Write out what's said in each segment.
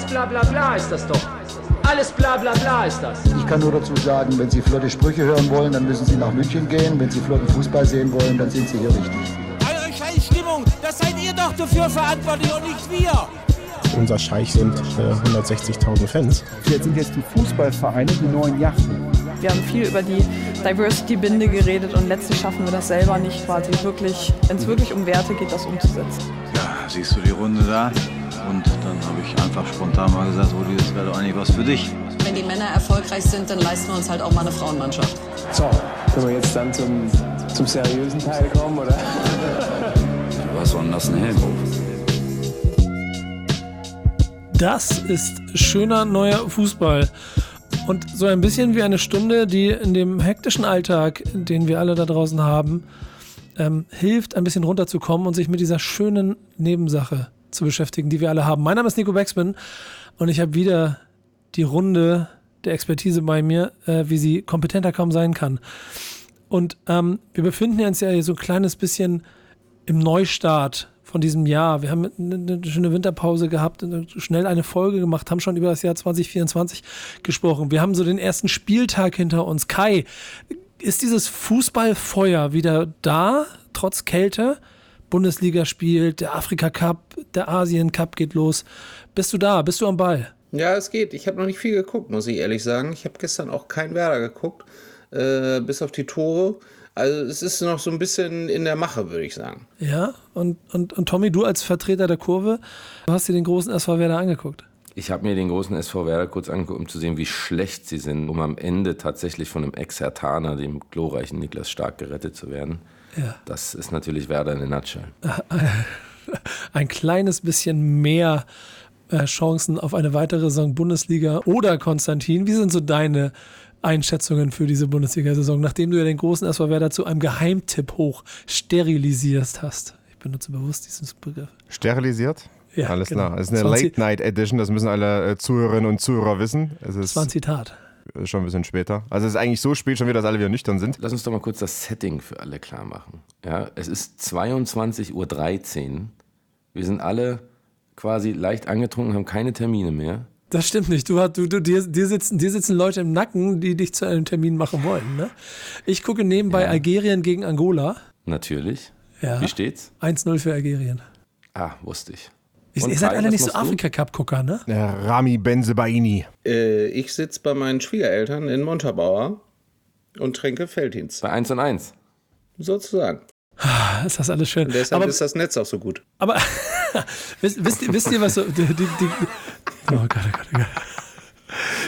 Alles bla bla bla ist das doch. Alles bla bla bla ist das. Ich kann nur dazu sagen, wenn Sie flotte Sprüche hören wollen, dann müssen Sie nach München gehen. Wenn Sie flotten Fußball sehen wollen, dann sind Sie hier richtig. Eure scheiß Stimmung, das seid ihr doch dafür verantwortlich und nicht wir. Unser Scheich sind äh, 160.000 Fans. Jetzt sind jetzt die Fußballvereine die neuen Yachten. Wir haben viel über die Diversity-Binde geredet und letztlich schaffen wir das selber nicht quasi wirklich, wenn es wirklich um Werte geht, das umzusetzen. Ja, siehst du die Runde da? Und dann habe ich einfach spontan mal gesagt, Rudi, das wäre doch eigentlich was für dich. Wenn die Männer erfolgreich sind, dann leisten wir uns halt auch mal eine Frauenmannschaft. So, können wir jetzt dann zum, zum seriösen Teil kommen, oder? Was soll denn das ein Helm? Das ist schöner neuer Fußball. Und so ein bisschen wie eine Stunde, die in dem hektischen Alltag, den wir alle da draußen haben, ähm, hilft, ein bisschen runterzukommen und sich mit dieser schönen Nebensache zu beschäftigen, die wir alle haben. Mein Name ist Nico Becksmann und ich habe wieder die Runde der Expertise bei mir, äh, wie sie kompetenter kaum sein kann. Und ähm, wir befinden uns ja hier so ein kleines bisschen im Neustart von diesem Jahr. Wir haben eine schöne Winterpause gehabt, schnell eine Folge gemacht, haben schon über das Jahr 2024 gesprochen. Wir haben so den ersten Spieltag hinter uns. Kai, ist dieses Fußballfeuer wieder da, trotz Kälte? Bundesliga spielt, der Afrika Cup, der Asien Cup geht los. Bist du da? Bist du am Ball? Ja, es geht. Ich habe noch nicht viel geguckt, muss ich ehrlich sagen. Ich habe gestern auch kein Werder geguckt, äh, bis auf die Tore. Also es ist noch so ein bisschen in der Mache, würde ich sagen. Ja, und, und, und Tommy, du als Vertreter der Kurve, du hast dir den großen SV Werder angeguckt. Ich habe mir den großen SV Werder kurz angeguckt, um zu sehen, wie schlecht sie sind, um am Ende tatsächlich von einem Ex-Hertaner, dem glorreichen Niklas Stark, gerettet zu werden. Ja. Das ist natürlich Werder in a nutshell. Ein kleines bisschen mehr äh, Chancen auf eine weitere Saison Bundesliga oder Konstantin. Wie sind so deine Einschätzungen für diese Bundesliga-Saison, nachdem du ja den großen SV Werder zu einem Geheimtipp hoch sterilisiert hast? Ich benutze bewusst diesen Begriff. Sterilisiert? Ja, Alles genau. klar. Es ist eine Das Late-Night-Edition, das müssen alle äh, Zuhörerinnen und Zuhörer wissen. Es Das ist war ein Zitat. Äh, schon ein bisschen später. Also es ist eigentlich so spät schon wieder, dass alle wieder nüchtern sind. Lass uns doch mal kurz das Setting für alle klar machen. Ja, es ist 22.13 Uhr. Wir sind alle quasi leicht angetrunken, haben keine Termine mehr. Das stimmt nicht. Du, hast- du, du, dir, dir, sitzen, dir sitzen Leute im Nacken, die dich zu einem Termin machen wollen. Ne? Ich gucke nebenbei Algerien gegen Angola. Natürlich. Ja. Wie steht's? 1-0 für Algerien. Ah, wusste ich. Ihr, ihr seid Kai, alle nicht so? Afrika-Cup-Gucker, ne? Rami Benzebaini. Äh, ich sitze bei meinen Schwiegereltern in Montabaur und trinke Felddienst. Bei 1 und 1. Sozusagen. Ist das alles schön. Und deshalb Aber, ist das Netz auch so gut. aber wisst, wisst, ihr- wisst ihr, was so. Die, die, die, oh Gott, oh Gott, oh Gott.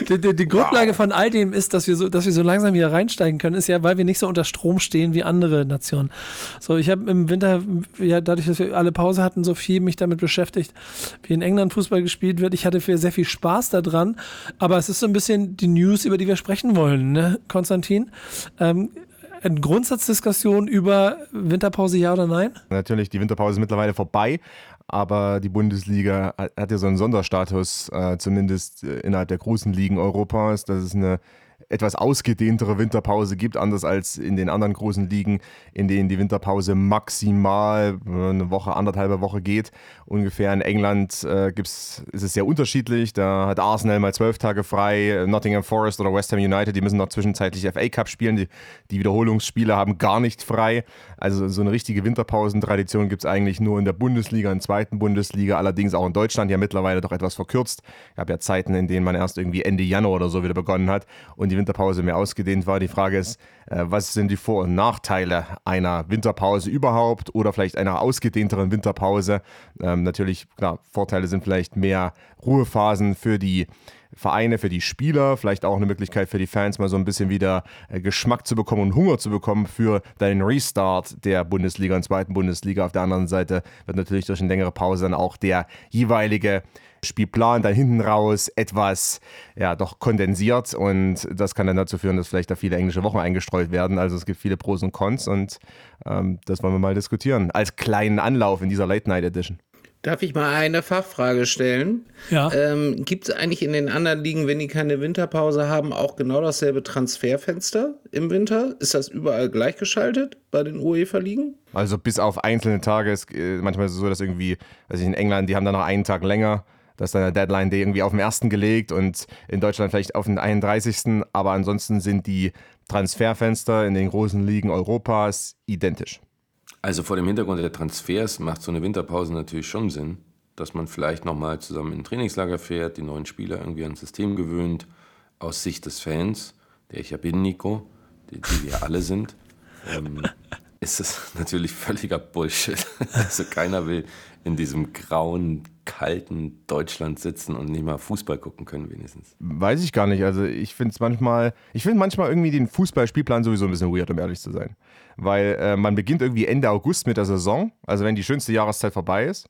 Die, die, die Grundlage von all dem ist, dass wir, so, dass wir so langsam hier reinsteigen können, ist ja, weil wir nicht so unter Strom stehen wie andere Nationen. So, ich habe im Winter, ja, dadurch, dass wir alle Pause hatten, so viel mich damit beschäftigt, wie in England Fußball gespielt wird. Ich hatte sehr viel Spaß daran, aber es ist so ein bisschen die News, über die wir sprechen wollen, ne, Konstantin? Ähm, eine Grundsatzdiskussion über Winterpause, ja oder nein? Natürlich, die Winterpause ist mittlerweile vorbei, aber die Bundesliga hat, ja so einen Sonderstatus, äh, zumindest äh, innerhalb der großen Ligen Europas, dass es eine etwas ausgedehntere Winterpause gibt, anders als in den anderen großen Ligen, in denen die Winterpause maximal äh, eine Woche, anderthalbe Woche geht. Ungefähr in England äh, gibt's, ist es sehr unterschiedlich. Da hat Arsenal mal zwölf Tage frei, Nottingham Forest oder West Ham United, die müssen noch zwischenzeitlich FA Cup spielen. Die, die Wiederholungsspiele haben gar nicht frei. Also so eine richtige Winterpausentradition gibt es eigentlich nur in der Bundesliga, in der zweiten Bundesliga, allerdings auch in Deutschland ja mittlerweile doch etwas verkürzt. Ich habe ja Zeiten, in denen man erst irgendwie Ende Januar oder so wieder begonnen hat und die Winterpause mehr ausgedehnt war. Die Frage ist, äh, was sind die Vor- und Nachteile einer Winterpause überhaupt oder vielleicht einer ausgedehnteren Winterpause? Ähm, natürlich, klar, Vorteile sind vielleicht mehr Ruhephasen für die Vereine, für die Spieler, vielleicht auch eine Möglichkeit für die Fans, mal so ein bisschen wieder äh, Geschmack zu bekommen und Hunger zu bekommen für den Restart der Bundesliga und zweiten Bundesliga. Auf der anderen Seite wird natürlich durch eine längere Pause dann auch der jeweilige Spielplan dann hinten raus etwas ja doch kondensiert und das kann dann dazu führen, dass vielleicht da viele englische Wochen eingestreut werden. Also es gibt viele Pros und Cons und ähm, das wollen wir mal diskutieren als kleinen Anlauf in dieser Late Night Edition. Darf ich mal eine Fachfrage stellen? Ja. Ähm, Gibt es eigentlich in den anderen Ligen, wenn die keine Winterpause haben, auch genau dasselbe Transferfenster im Winter? Ist das überall gleichgeschaltet bei den UEFA-Ligen? Also bis auf einzelne Tage, ist, äh, manchmal ist es so, dass irgendwie, weiß ich, in England, die haben dann noch einen Tag länger dass dann der Deadline Day irgendwie auf den ersten gelegt und in Deutschland vielleicht auf den 31. Aber ansonsten sind die Transferfenster in den großen Ligen Europas identisch. Also vor dem Hintergrund der Transfers macht so eine Winterpause natürlich schon Sinn, dass man vielleicht nochmal zusammen in ein Trainingslager fährt, die neuen Spieler irgendwie ans System gewöhnt, aus Sicht des Fans, der ich ja bin, Nico, die, die wir alle sind. Ähm, ist es natürlich völliger Bullshit. Also keiner will in diesem grauen, kalten Deutschland sitzen und nicht mal Fußball gucken können wenigstens. Weiß ich gar nicht. Also ich finde es manchmal, ich finde manchmal irgendwie den Fußballspielplan sowieso ein bisschen weird, um ehrlich zu sein. Weil äh, man beginnt irgendwie Ende August mit der Saison, also wenn die schönste Jahreszeit vorbei ist,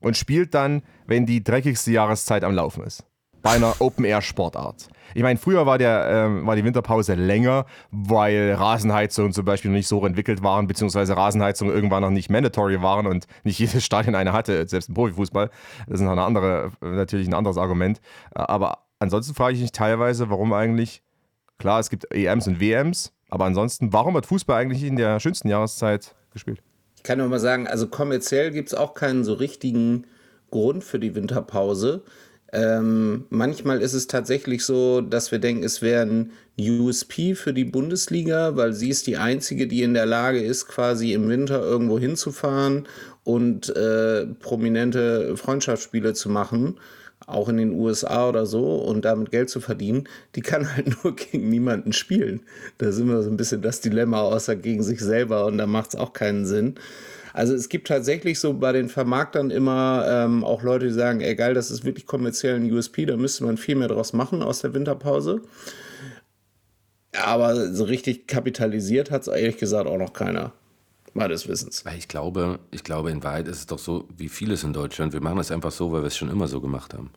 und spielt dann, wenn die dreckigste Jahreszeit am Laufen ist bei einer Open-Air-Sportart. Ich meine, früher war, der, ähm, war die Winterpause länger, weil Rasenheizungen zum Beispiel noch nicht so entwickelt waren, beziehungsweise Rasenheizungen irgendwann noch nicht mandatory waren und nicht jedes Stadion eine hatte, selbst im Profifußball. Das ist noch eine andere, natürlich ein anderes Argument. Aber ansonsten frage ich mich teilweise, warum eigentlich, klar, es gibt EMs und WMs, aber ansonsten, warum hat Fußball eigentlich in der schönsten Jahreszeit gespielt? Ich kann nur mal sagen, also kommerziell gibt es auch keinen so richtigen Grund für die Winterpause. Ähm, manchmal ist es tatsächlich so, dass wir denken, es wäre ein USP für die Bundesliga, weil sie ist die einzige, die in der Lage ist, quasi im Winter irgendwo hinzufahren und äh, prominente Freundschaftsspiele zu machen, auch in den USA oder so, und damit Geld zu verdienen. Die kann halt nur gegen niemanden spielen. Da sind wir so ein bisschen das Dilemma, außer gegen sich selber, und da macht es auch keinen Sinn. Also es gibt tatsächlich so bei den Vermarktern immer ähm, auch Leute, die sagen, ey geil, das ist wirklich kommerziell ein USP, da müsste man viel mehr draus machen aus der Winterpause. Aber so richtig kapitalisiert hat es ehrlich gesagt auch noch keiner. Meines Wissens. Ich glaube, ich glaube, in Wahrheit ist es doch so, wie vieles in Deutschland. Wir machen das einfach so, weil wir es schon immer so gemacht haben.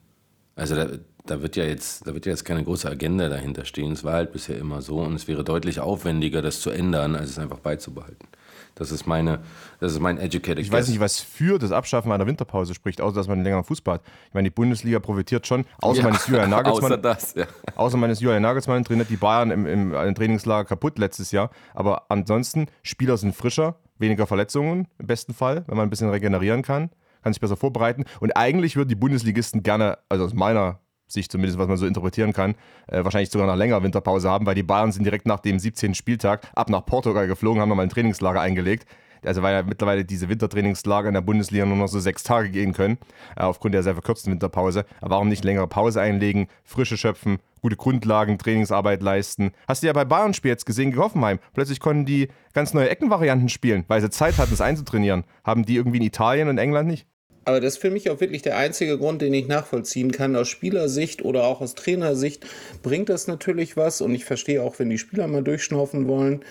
Also da, da, wird ja jetzt, da wird ja jetzt keine große Agenda dahinter stehen. Es war halt bisher immer so und es wäre deutlich aufwendiger, das zu ändern, als es einfach beizubehalten. Das ist meine, das ist mein Educated Ich weiß nicht, was für das Abschaffen einer Winterpause spricht, außer dass man länger Fußball hat. Ich meine, die Bundesliga profitiert schon, außer ja, meines Julian Nagelsmann. Außer das, ja. Außer meines Julian Nagelsmann trainiert die Bayern im, im, im Trainingslager kaputt letztes Jahr. Aber ansonsten, Spieler sind frischer, weniger Verletzungen im besten Fall, wenn man ein bisschen regenerieren kann, kann sich besser vorbereiten. Und eigentlich würden die Bundesligisten gerne, also aus meiner sich zumindest, was man so interpretieren kann, äh, wahrscheinlich sogar noch länger Winterpause haben, weil die Bayern sind direkt nach dem 17. Spieltag ab nach Portugal geflogen, haben nochmal ein Trainingslager eingelegt. Also weil ja mittlerweile diese Wintertrainingslager in der Bundesliga nur noch so sechs Tage gehen können, äh, aufgrund der sehr verkürzten Winterpause. Aber warum nicht längere Pause einlegen, frische schöpfen, gute Grundlagen, Trainingsarbeit leisten. Hast du ja bei Bayern-Spiel jetzt gesehen, gegen Hoffenheim. Plötzlich konnten die ganz neue Eckenvarianten spielen, weil sie Zeit hatten, es einzutrainieren. Haben die irgendwie in Italien und England nicht? Aber das ist für mich auch wirklich der einzige Grund, den ich nachvollziehen kann. Aus Spielersicht oder auch aus Trainersicht bringt das natürlich was. Und ich verstehe auch, wenn die Spieler mal durchschnaufen wollen.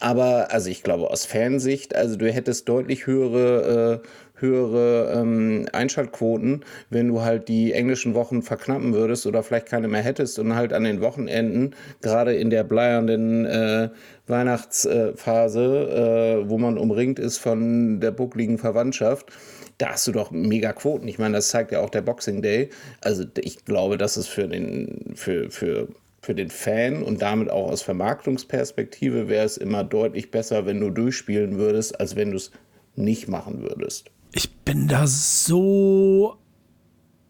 Aber also ich glaube, aus Fansicht, also du hättest deutlich höhere, äh, höhere ähm, Einschaltquoten, wenn du halt die englischen Wochen verknappen würdest oder vielleicht keine mehr hättest und halt an den Wochenenden, gerade in der bleiernden äh, Weihnachtsphase, äh, wo man umringt ist von der buckligen Verwandtschaft, da hast du doch mega Quoten. Ich meine, das zeigt ja auch der Boxing Day. Also ich glaube, dass es für den, für, für, für den Fan und damit auch aus Vermarktungsperspektive wäre es immer deutlich besser, wenn du durchspielen würdest, als wenn du es nicht machen würdest. Ich bin da so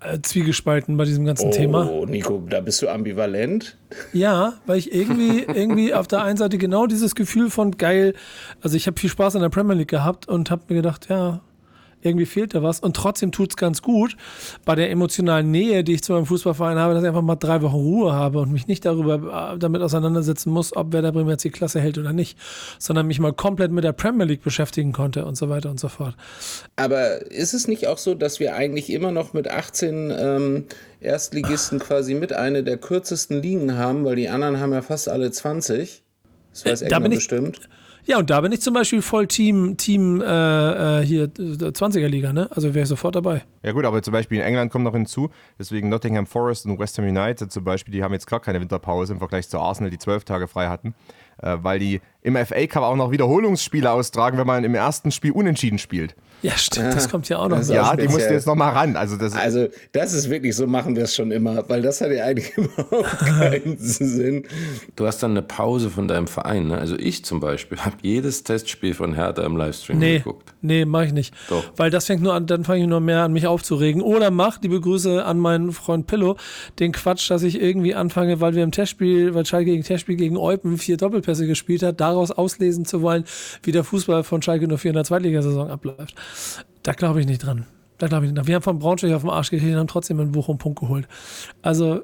äh, zwiegespalten bei diesem ganzen oh, Thema. Oh, Nico, da bist du ambivalent. Ja, weil ich irgendwie, irgendwie auf der einen Seite genau dieses Gefühl von geil, also ich habe viel Spaß an der Premier League gehabt und habe mir gedacht, ja, irgendwie fehlt da was. Und trotzdem tut es ganz gut bei der emotionalen Nähe, die ich zu meinem Fußballverein habe, dass ich einfach mal drei Wochen Ruhe habe und mich nicht darüber äh, damit auseinandersetzen muss, ob Werder Bremen jetzt die Klasse hält oder nicht, sondern mich mal komplett mit der Premier League beschäftigen konnte und so weiter und so fort. Aber ist es nicht auch so, dass wir eigentlich immer noch mit 18 ähm, Erstligisten quasi mit eine der kürzesten Ligen haben, weil die anderen haben ja fast alle 20? Das weiß äh, da bin ich, bestimmt. Ja, und da bin ich zum Beispiel voll Team, Team äh, äh hier 20er Liga, ne? Also wäre ich sofort dabei. Ja gut, aber zum Beispiel in England kommt noch hinzu, deswegen Nottingham Forest und West Ham United zum Beispiel, die haben jetzt gar keine Winterpause im Vergleich zu Arsenal, die zwölf Tage frei hatten, äh, weil die im FA Cup auch noch Wiederholungsspiele austragen, wenn man im ersten Spiel unentschieden spielt. Ja, stimmt, das kommt ja auch noch. Ja, die musst du jetzt noch mal ran. Also das, also das ist wirklich so, machen wir es schon immer, weil das hat ja eigentlich überhaupt keinen Sinn. Du hast dann eine Pause von deinem Verein. Ne? Also ich zum Beispiel habe jedes Testspiel von Hertha im Livestream nee, geguckt. Nee, mach ich nicht. Doch. Weil das fängt nur an, dann fange ich nur mehr an, mich aufzuregen. Oder mach, liebe Grüße an meinen Freund Pillow, den Quatsch, dass ich irgendwie anfange, weil wir im Testspiel, weil Schalke gegen Testspiel gegen Eupen vier Doppelpässe gespielt hat, daraus auslesen zu wollen, wie der Fußball von Schalke nur vier in der Zweitligasaison abläuft. Da glaube ich nicht dran. Da glaube ich nicht dran. Wir haben von Braunschweig auf den Arsch gekriegt und haben trotzdem in Bochum einen Punkt geholt. Also,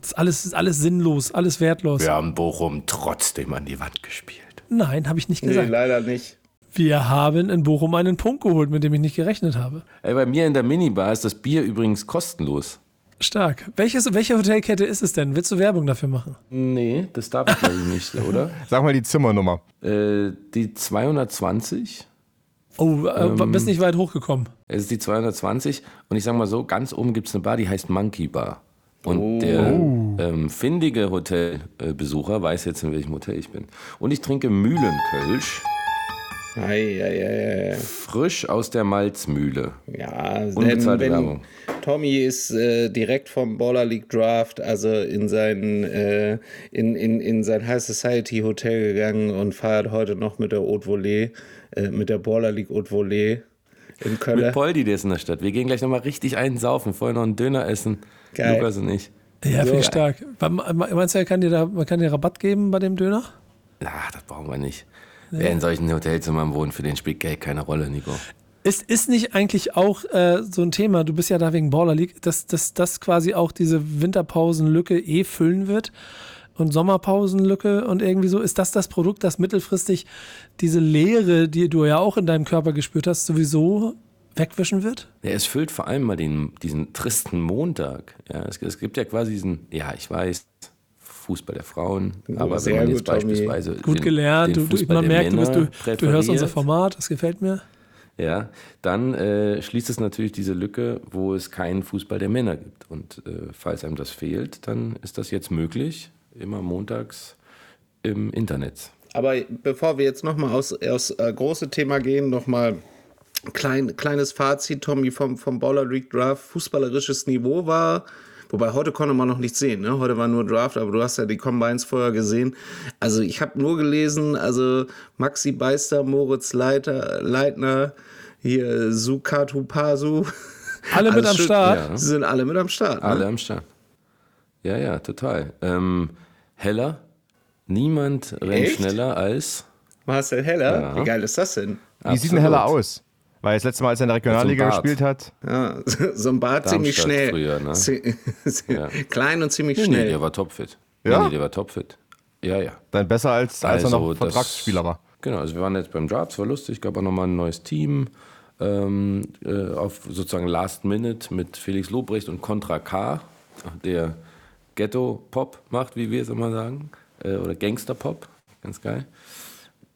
das ist alles, ist alles sinnlos, alles wertlos. Wir haben Bochum trotzdem an die Wand gespielt. Nein, habe ich nicht Nee, gesagt. leider nicht. Wir haben in Bochum einen Punkt geholt, mit dem ich nicht gerechnet habe. Ey, bei mir in der Minibar ist das Bier übrigens kostenlos. Stark. Welches, welche Hotelkette ist es denn? Willst du Werbung dafür machen? Nee, das darf ich glaube ich nicht, oder? Sag mal die Zimmernummer. Äh, die 220. Oh, äh, Ähm, bist nicht weit hochgekommen. Es ist die 220 und ich sag mal so, ganz oben gibt es eine Bar, die heißt Monkey Bar. Und Oh. der ähm, findige Hotelbesucher weiß jetzt, in welchem Hotel ich bin. Und ich trinke Mühlenkölsch, Ei, ei, ei, ei. frisch aus der Malzmühle. Ja, denn Unbezahlte wenn Werbung. Tommy ist äh, direkt vom Baller League Draft, also in sein, äh, in, in, in sein High Society Hotel gegangen und feiert heute noch mit der Haute Volée, äh, mit der Baller League Haute Volée in Köln. Mit Poldi, der ist in der Stadt. Wir gehen gleich nochmal richtig einen saufen, vorher noch einen Döner essen. Geil. Lukas und ich. Ja, So. ich stark. Meinst du, er kann dir da, man kann dir Rabatt geben bei dem Döner? Ach, das brauchen wir nicht. Wer in solchen Hotelzimmern wohnt, für den spielt Geld keine Rolle, Nico. Ist, ist nicht eigentlich auch äh, so ein Thema, du bist ja da wegen Baller League, dass, dass das quasi auch diese Winterpausenlücke eh füllen wird und Sommerpausenlücke und irgendwie so, ist das das Produkt, das mittelfristig diese Leere, die du ja auch in deinem Körper gespürt hast, sowieso wegwischen wird? Ja, es füllt vor allem mal den, diesen tristen Montag. Ja, es, es gibt ja quasi diesen, ja, ich weiß, Fußball der Frauen, aber sehr wenn man gut, jetzt Tommy. beispielsweise Gut den, gelernt, den du, du, Fußball man der merkt, du, bist, Männer du, du hörst unser Format, das gefällt mir. Ja, dann äh, schließt es natürlich diese Lücke, wo es keinen Fußball der Männer gibt. Und äh, falls einem das fehlt, dann ist das jetzt möglich, immer montags im Internet. Aber bevor wir jetzt nochmal aus, aus äh, große Thema gehen, nochmal klein, kleines Fazit, Tommy, vom, vom Baller League Draft. Fußballerisches Niveau war, wobei heute konnte man noch nichts sehen, ne? heute war nur Draft, aber du hast ja die Combines vorher gesehen. Also ich habe nur gelesen, also Maxi Beister, Moritz Leiter, Leitner, hier Sukatu Pasu. Alle mit am Start. Ja. Sie sind alle mit am Start. Ne? Alle am Start. Ja, ja, total. Ähm, Heller, niemand rennt Echt? schneller als Marcel Heller, Ja. wie geil ist das denn? Wie sieht denn Heller aus? Weil das letzte Mal, als er in der Regionalliga Bart. gespielt hat, Ja, so ein Bart ziemlich Darmstadt schnell. früher, ne? Ja. Klein und ziemlich Nee, schnell. nee, der war topfit. Ja? Nee, der war topfit. Ja, ja. dann besser als, als er Also, noch das- Vertragsspieler war. Genau, also wir waren jetzt beim Draft, es war lustig, gab auch nochmal ein neues Team ähm, äh, auf sozusagen Last Minute mit Felix Lobrecht und Contra K, der Ghetto-Pop macht, wie wir es immer sagen, äh, oder Gangster-Pop, ganz geil.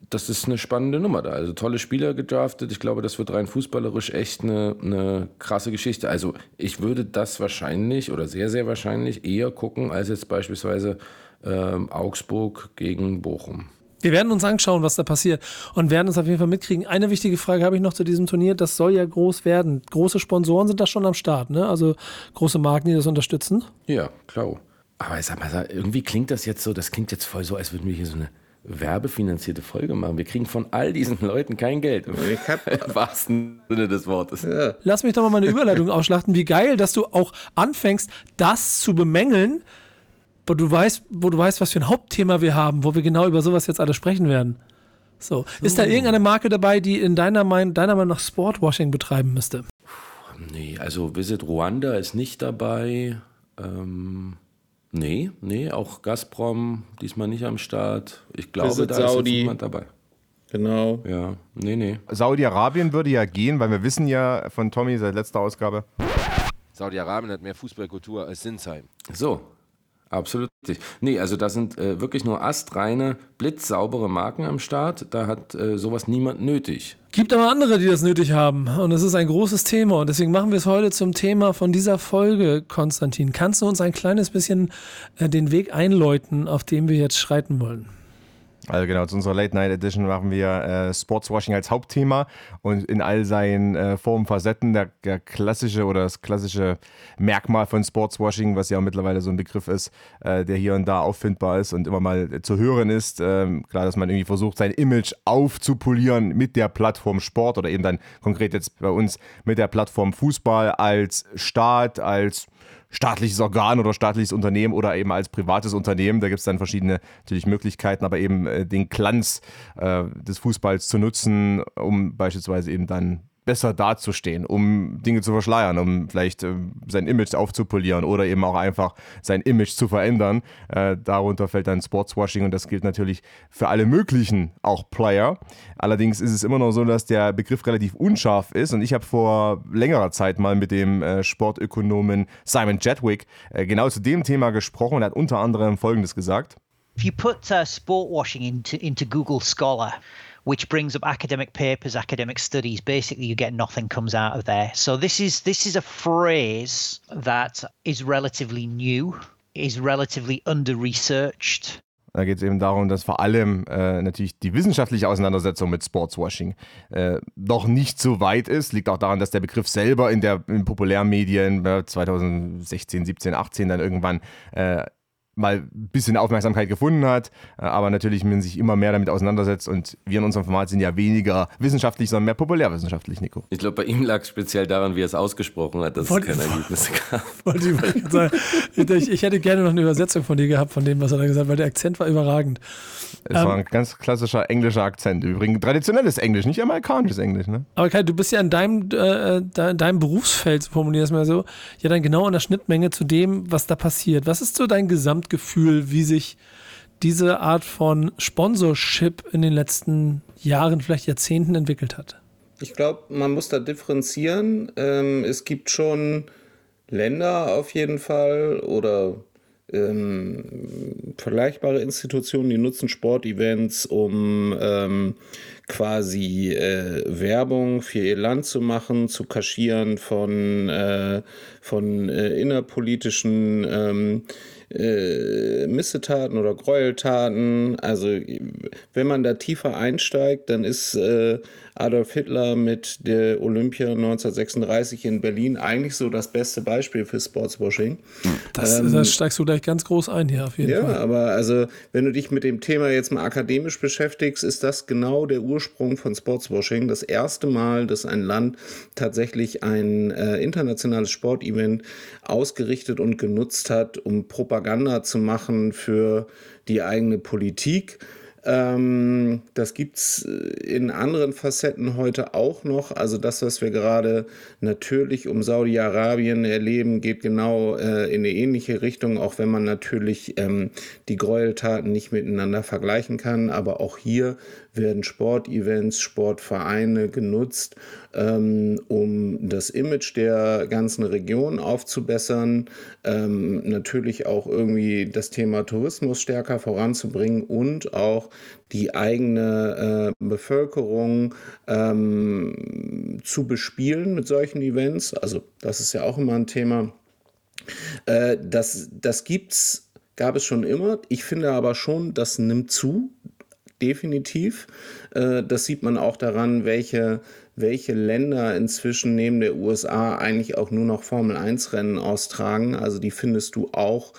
Das ist eine spannende Nummer da. Also tolle Spieler gedraftet. Ich glaube, das wird rein fußballerisch echt eine, eine krasse Geschichte. Also ich würde das wahrscheinlich oder sehr, sehr wahrscheinlich eher gucken als jetzt beispielsweise ähm, Augsburg gegen Bochum. Wir werden uns anschauen, was da passiert und werden uns auf jeden Fall mitkriegen. Eine wichtige Frage habe ich noch zu diesem Turnier. Das soll ja groß werden. Große Sponsoren sind da schon am Start, ne? Also große Marken, die das unterstützen. Ja, klar. Aber ich sag mal, irgendwie klingt das jetzt so, das klingt jetzt voll so, als würden wir hier so eine werbefinanzierte Folge machen. Wir kriegen von all diesen Leuten kein Geld. Ich hab, Im wahrsten Sinne des Wortes. Lass mich doch mal meine Überleitung ausschlachten. Wie geil, dass du auch anfängst, das zu bemängeln, wo du weißt, wo du weißt, was für ein Hauptthema wir haben, wo wir genau über sowas jetzt alle sprechen werden. So. Ist da irgendeine Marke dabei, die in deiner Meinung, deiner Meinung nach Sportwashing betreiben müsste? Nee, also Visit Ruanda ist nicht dabei. Ähm, nee, nee, auch Gazprom diesmal nicht am Start. Ich glaube, Visit da ist Saudi. jetzt niemand dabei. genau. Ja, nee, nee. Saudi-Arabien würde ja gehen, weil wir wissen ja von Tommy seit letzter Ausgabe, Saudi-Arabien hat mehr Fußballkultur als Sinsheim. So, absolut richtig. Nee, also da sind äh, wirklich nur astreine, blitzsaubere Marken am Start. Da hat äh, sowas niemand nötig. Gibt aber andere, die das nötig haben. Und es ist ein großes Thema. Und deswegen machen wir es heute zum Thema von dieser Folge, Konstantin. Kannst du uns ein kleines bisschen äh, den Weg einläuten, auf dem wir jetzt schreiten wollen? Also genau, zu unserer Late Night Edition machen wir äh, Sportswashing als Hauptthema und in all seinen äh, Formen, Facetten. Der, der, klassische oder das klassische Merkmal von Sportswashing, was ja mittlerweile so ein Begriff ist, äh, der hier und da auffindbar ist und immer mal zu hören ist. Ähm, klar, dass man irgendwie versucht, sein Image aufzupolieren mit der Plattform Sport oder eben dann konkret jetzt bei uns mit der Plattform Fußball als Staat, als staatliches Organ oder staatliches Unternehmen oder eben als privates Unternehmen. Da gibt es dann verschiedene natürlich Möglichkeiten, aber eben äh, den Glanz äh, des Fußballs zu nutzen, um beispielsweise eben dann besser dazustehen, um Dinge zu verschleiern, um vielleicht äh, sein Image aufzupolieren oder eben auch einfach sein Image zu verändern. Äh, darunter fällt dann Sportswashing und das gilt natürlich für alle möglichen auch Player. Allerdings ist es immer noch so, dass der Begriff relativ unscharf ist und ich habe vor längerer Zeit mal mit dem äh, Sportökonomen Simon Jedwick äh, genau zu dem Thema gesprochen und hat unter anderem Folgendes gesagt. If you put uh, sportwashing into, into Google Scholar, which brings up academic papers, academic studies. Basically, you get nothing comes out of there. So this is this is a phrase that is relatively new, is relatively under researched. Da geht es eben darum, dass vor allem äh, natürlich die wissenschaftliche Auseinandersetzung mit Sportswashing äh, noch nicht so weit ist. Liegt auch daran, dass der Begriff selber in der in Populärmedien äh, 2016, 17, 18 dann irgendwann äh, mal ein bisschen Aufmerksamkeit gefunden hat, äh, aber natürlich man sich immer mehr damit auseinandersetzt und wir in unserem Format sind ja weniger wissenschaftlich, sondern mehr populärwissenschaftlich, Nico. Ich glaube, bei ihm lag es speziell daran, wie er es ausgesprochen hat, dass Wollt, es keine Ergebnisse gab. Ich, sagen, ich, ich, hätte gerne noch eine Übersetzung von dir gehabt, von dem, was er da gesagt hat, weil der Akzent war überragend. Es ähm, war ein ganz klassischer englischer Akzent. Übrigens traditionelles Englisch, nicht amerikanisches Englisch. Ne? Aber Kai, du bist ja in deinem, äh, in deinem Berufsfeld, formulier es mal so, ja dann genau an der Schnittmenge zu dem, was da passiert. Was ist so dein Gesamtgefühl, wie sich diese Art von Sponsorship in den letzten Jahren, vielleicht Jahrzehnten entwickelt hat? Ich glaube, man muss da differenzieren. Ähm, es gibt schon Länder auf jeden Fall oder ähm, vergleichbare Institutionen, die nutzen Sportevents, um ähm, quasi äh, Werbung für ihr Land zu machen, zu kaschieren von, äh, von äh, innerpolitischen ähm, äh, Missetaten oder Gräueltaten. Also wenn man da tiefer einsteigt, dann ist äh, Adolf Hitler mit der Olympia 1936 in Berlin eigentlich so das beste Beispiel für Sportswashing. Das, ähm, das steigst du gleich ganz groß ein hier auf jeden ja, Fall. Ja, aber also wenn du dich mit dem Thema jetzt mal akademisch beschäftigst, ist das genau der Ursprung von Sportswashing. Das erste Mal, dass ein Land tatsächlich ein äh, internationales Sportevent ausgerichtet und genutzt hat, um Propaganda zu machen für die eigene Politik. Ähm, das gibt es äh, in anderen Facetten heute auch noch. Also das, was wir gerade natürlich um Saudi-Arabien erleben, geht genau äh, in eine ähnliche Richtung, auch wenn man natürlich ähm, die Gräueltaten nicht miteinander vergleichen kann. Aber auch hier werden Sportevents, Sportvereine genutzt, ähm, um das Image der ganzen Region aufzubessern, ähm, natürlich auch irgendwie das Thema Tourismus stärker voranzubringen und auch die eigene äh, Bevölkerung ähm, zu bespielen mit solchen Events. Also das ist ja auch immer ein Thema. Äh, das das gibt's, gab es schon immer. Ich finde aber schon, das nimmt zu definitiv. Äh, das sieht man auch daran, welche, welche Länder inzwischen neben der USA eigentlich auch nur noch Formel-1-Rennen austragen. Also die findest du auch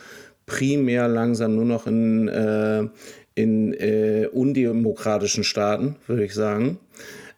primär langsam nur noch in, äh, in äh, undemokratischen Staaten, würde ich sagen.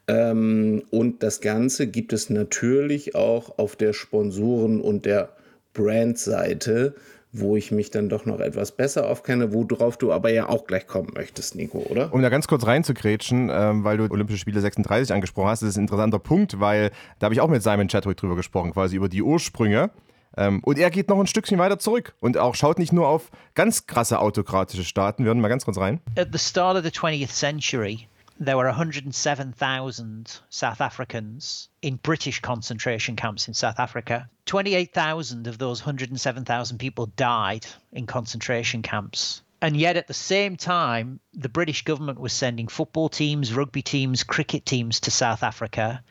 Ähm, und das Ganze gibt es natürlich auch auf der Sponsoren- und der Brandseite wo ich mich dann doch noch etwas besser aufkenne, worauf du aber ja auch gleich kommen möchtest, Nico, oder? Um da ganz kurz reinzugrätschen, ähm, weil du Olympische Spiele 36 angesprochen hast, das ist ein interessanter Punkt, weil da habe ich auch mit Simon Chadwick drüber gesprochen, quasi über die Ursprünge. Ähm, und er geht noch ein Stückchen weiter zurück und auch schaut nicht nur auf ganz krasse autokratische Staaten. Wir hören mal ganz kurz rein. At the start of the 20th century, there were 107,000 South Africans in British concentration camps in South Africa. 28,000 of those 107,000 people died in concentration camps. And yet, at the same time, the British government was sending football teams, rugby teams, cricket teams to South Africa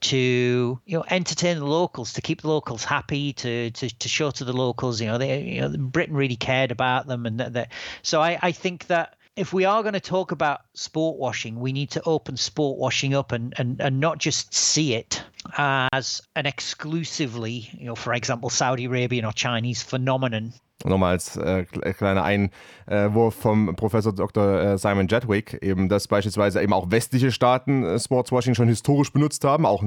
to, you know, entertain the locals, to keep the locals happy, to to, to show to the locals, you know, they, you know, Britain really cared about them, and that. So I, I think that if we are going to talk about sport washing, we need to open sport washing up and, and, and not just see it as an exclusively, you know, for example, Saudi Arabian or Chinese phenomenon. Nochmal als äh, äh, kleiner Einwurf äh, vom Professor Dr. Äh, Simon Jedwick, eben, dass beispielsweise eben auch westliche Staaten äh, Sportswashing schon historisch benutzt haben, auch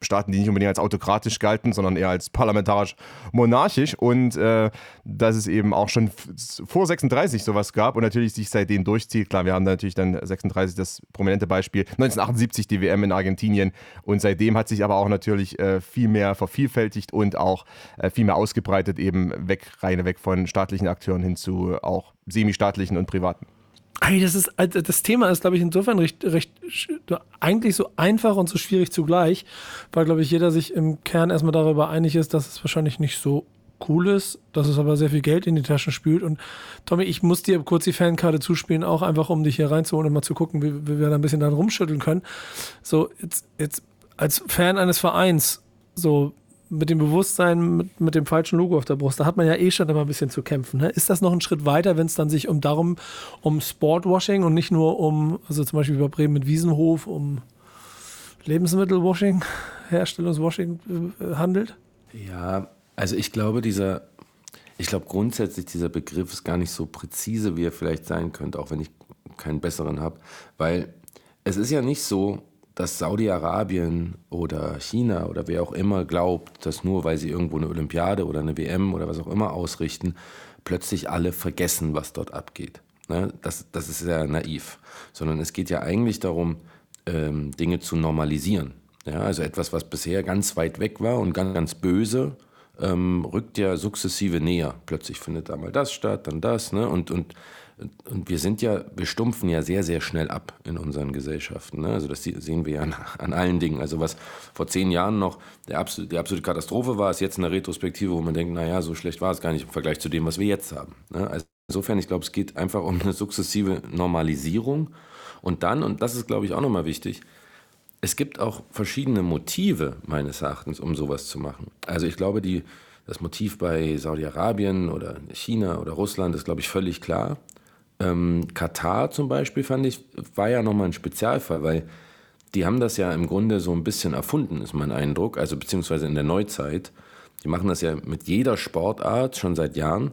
Staaten, die nicht unbedingt als autokratisch galten, sondern eher als parlamentarisch-monarchisch und äh, dass es eben auch schon vor 36 sowas gab und natürlich sich seitdem durchzieht. Klar, wir haben da natürlich dann 36 das prominente Beispiel, 1978 die WM in Argentinien und seitdem hat sich aber auch natürlich äh, viel mehr vervielfältigt und auch äh, viel mehr ausgebreitet, eben weg, reine weg von staatlichen Akteuren hin zu auch semi-staatlichen und privaten. Hey, das ist also das Thema ist, glaube ich, insofern recht, recht eigentlich so einfach und so schwierig zugleich, weil, glaube ich, jeder sich im Kern erstmal darüber einig ist, dass es wahrscheinlich nicht so cool ist, dass es aber sehr viel Geld in die Taschen spült. Und Tommy, ich muss dir kurz die Fankarte zuspielen, auch einfach, um dich hier reinzuholen und mal zu gucken, wie, wie wir da ein bisschen dann rumschütteln können. So, jetzt, jetzt als Fan eines Vereins, so mit dem Bewusstsein, mit, mit dem falschen Logo auf der Brust, da hat man ja eh schon immer ein bisschen zu kämpfen. Ne? Ist das noch ein Schritt weiter, wenn es dann sich um darum, um Sportwashing und nicht nur um, also zum Beispiel bei Bremen mit Wiesenhof, um Lebensmittelwashing, Herstellungswashing äh, handelt? Ja, also ich glaube, dieser, ich glaube grundsätzlich, dieser Begriff ist gar nicht so präzise, wie er vielleicht sein könnte, auch wenn ich keinen besseren habe. Weil es ist ja nicht so, dass Saudi-Arabien oder China oder wer auch immer glaubt, dass nur weil sie irgendwo eine Olympiade oder eine WM oder was auch immer ausrichten, plötzlich alle vergessen, was dort abgeht. Ne? Das, das ist ja naiv. Sondern es geht ja eigentlich darum, ähm, Dinge zu normalisieren. Also etwas, was bisher ganz weit weg war und ganz, ganz böse, ähm, rückt ja sukzessive näher. Plötzlich findet da mal das statt, dann das. Ne? Und, und und wir sind ja, wir stumpfen ja sehr, sehr schnell ab in unseren Gesellschaften. Ne? Also das sehen wir ja an, allen Dingen. Also was vor zehn Jahren noch der absolute, die absolute Katastrophe war, ist jetzt eine Retrospektive, wo man denkt, naja, so schlecht war es gar nicht im Vergleich zu dem, was wir jetzt haben. Ne? Also insofern, ich glaube, es geht einfach um eine sukzessive Normalisierung. Und dann, und das ist, glaube ich, auch nochmal wichtig, es gibt auch verschiedene Motive, meines Erachtens, um sowas zu machen. Also ich glaube, die, das Motiv bei Saudi-Arabien oder China oder Russland ist, glaube ich, völlig klar. Ähm, Katar zum Beispiel fand ich, war ja nochmal ein Spezialfall, weil die haben das ja im Grunde so ein bisschen erfunden, ist mein Eindruck, also beziehungsweise in der Neuzeit. Die machen das ja mit jeder Sportart schon seit Jahren.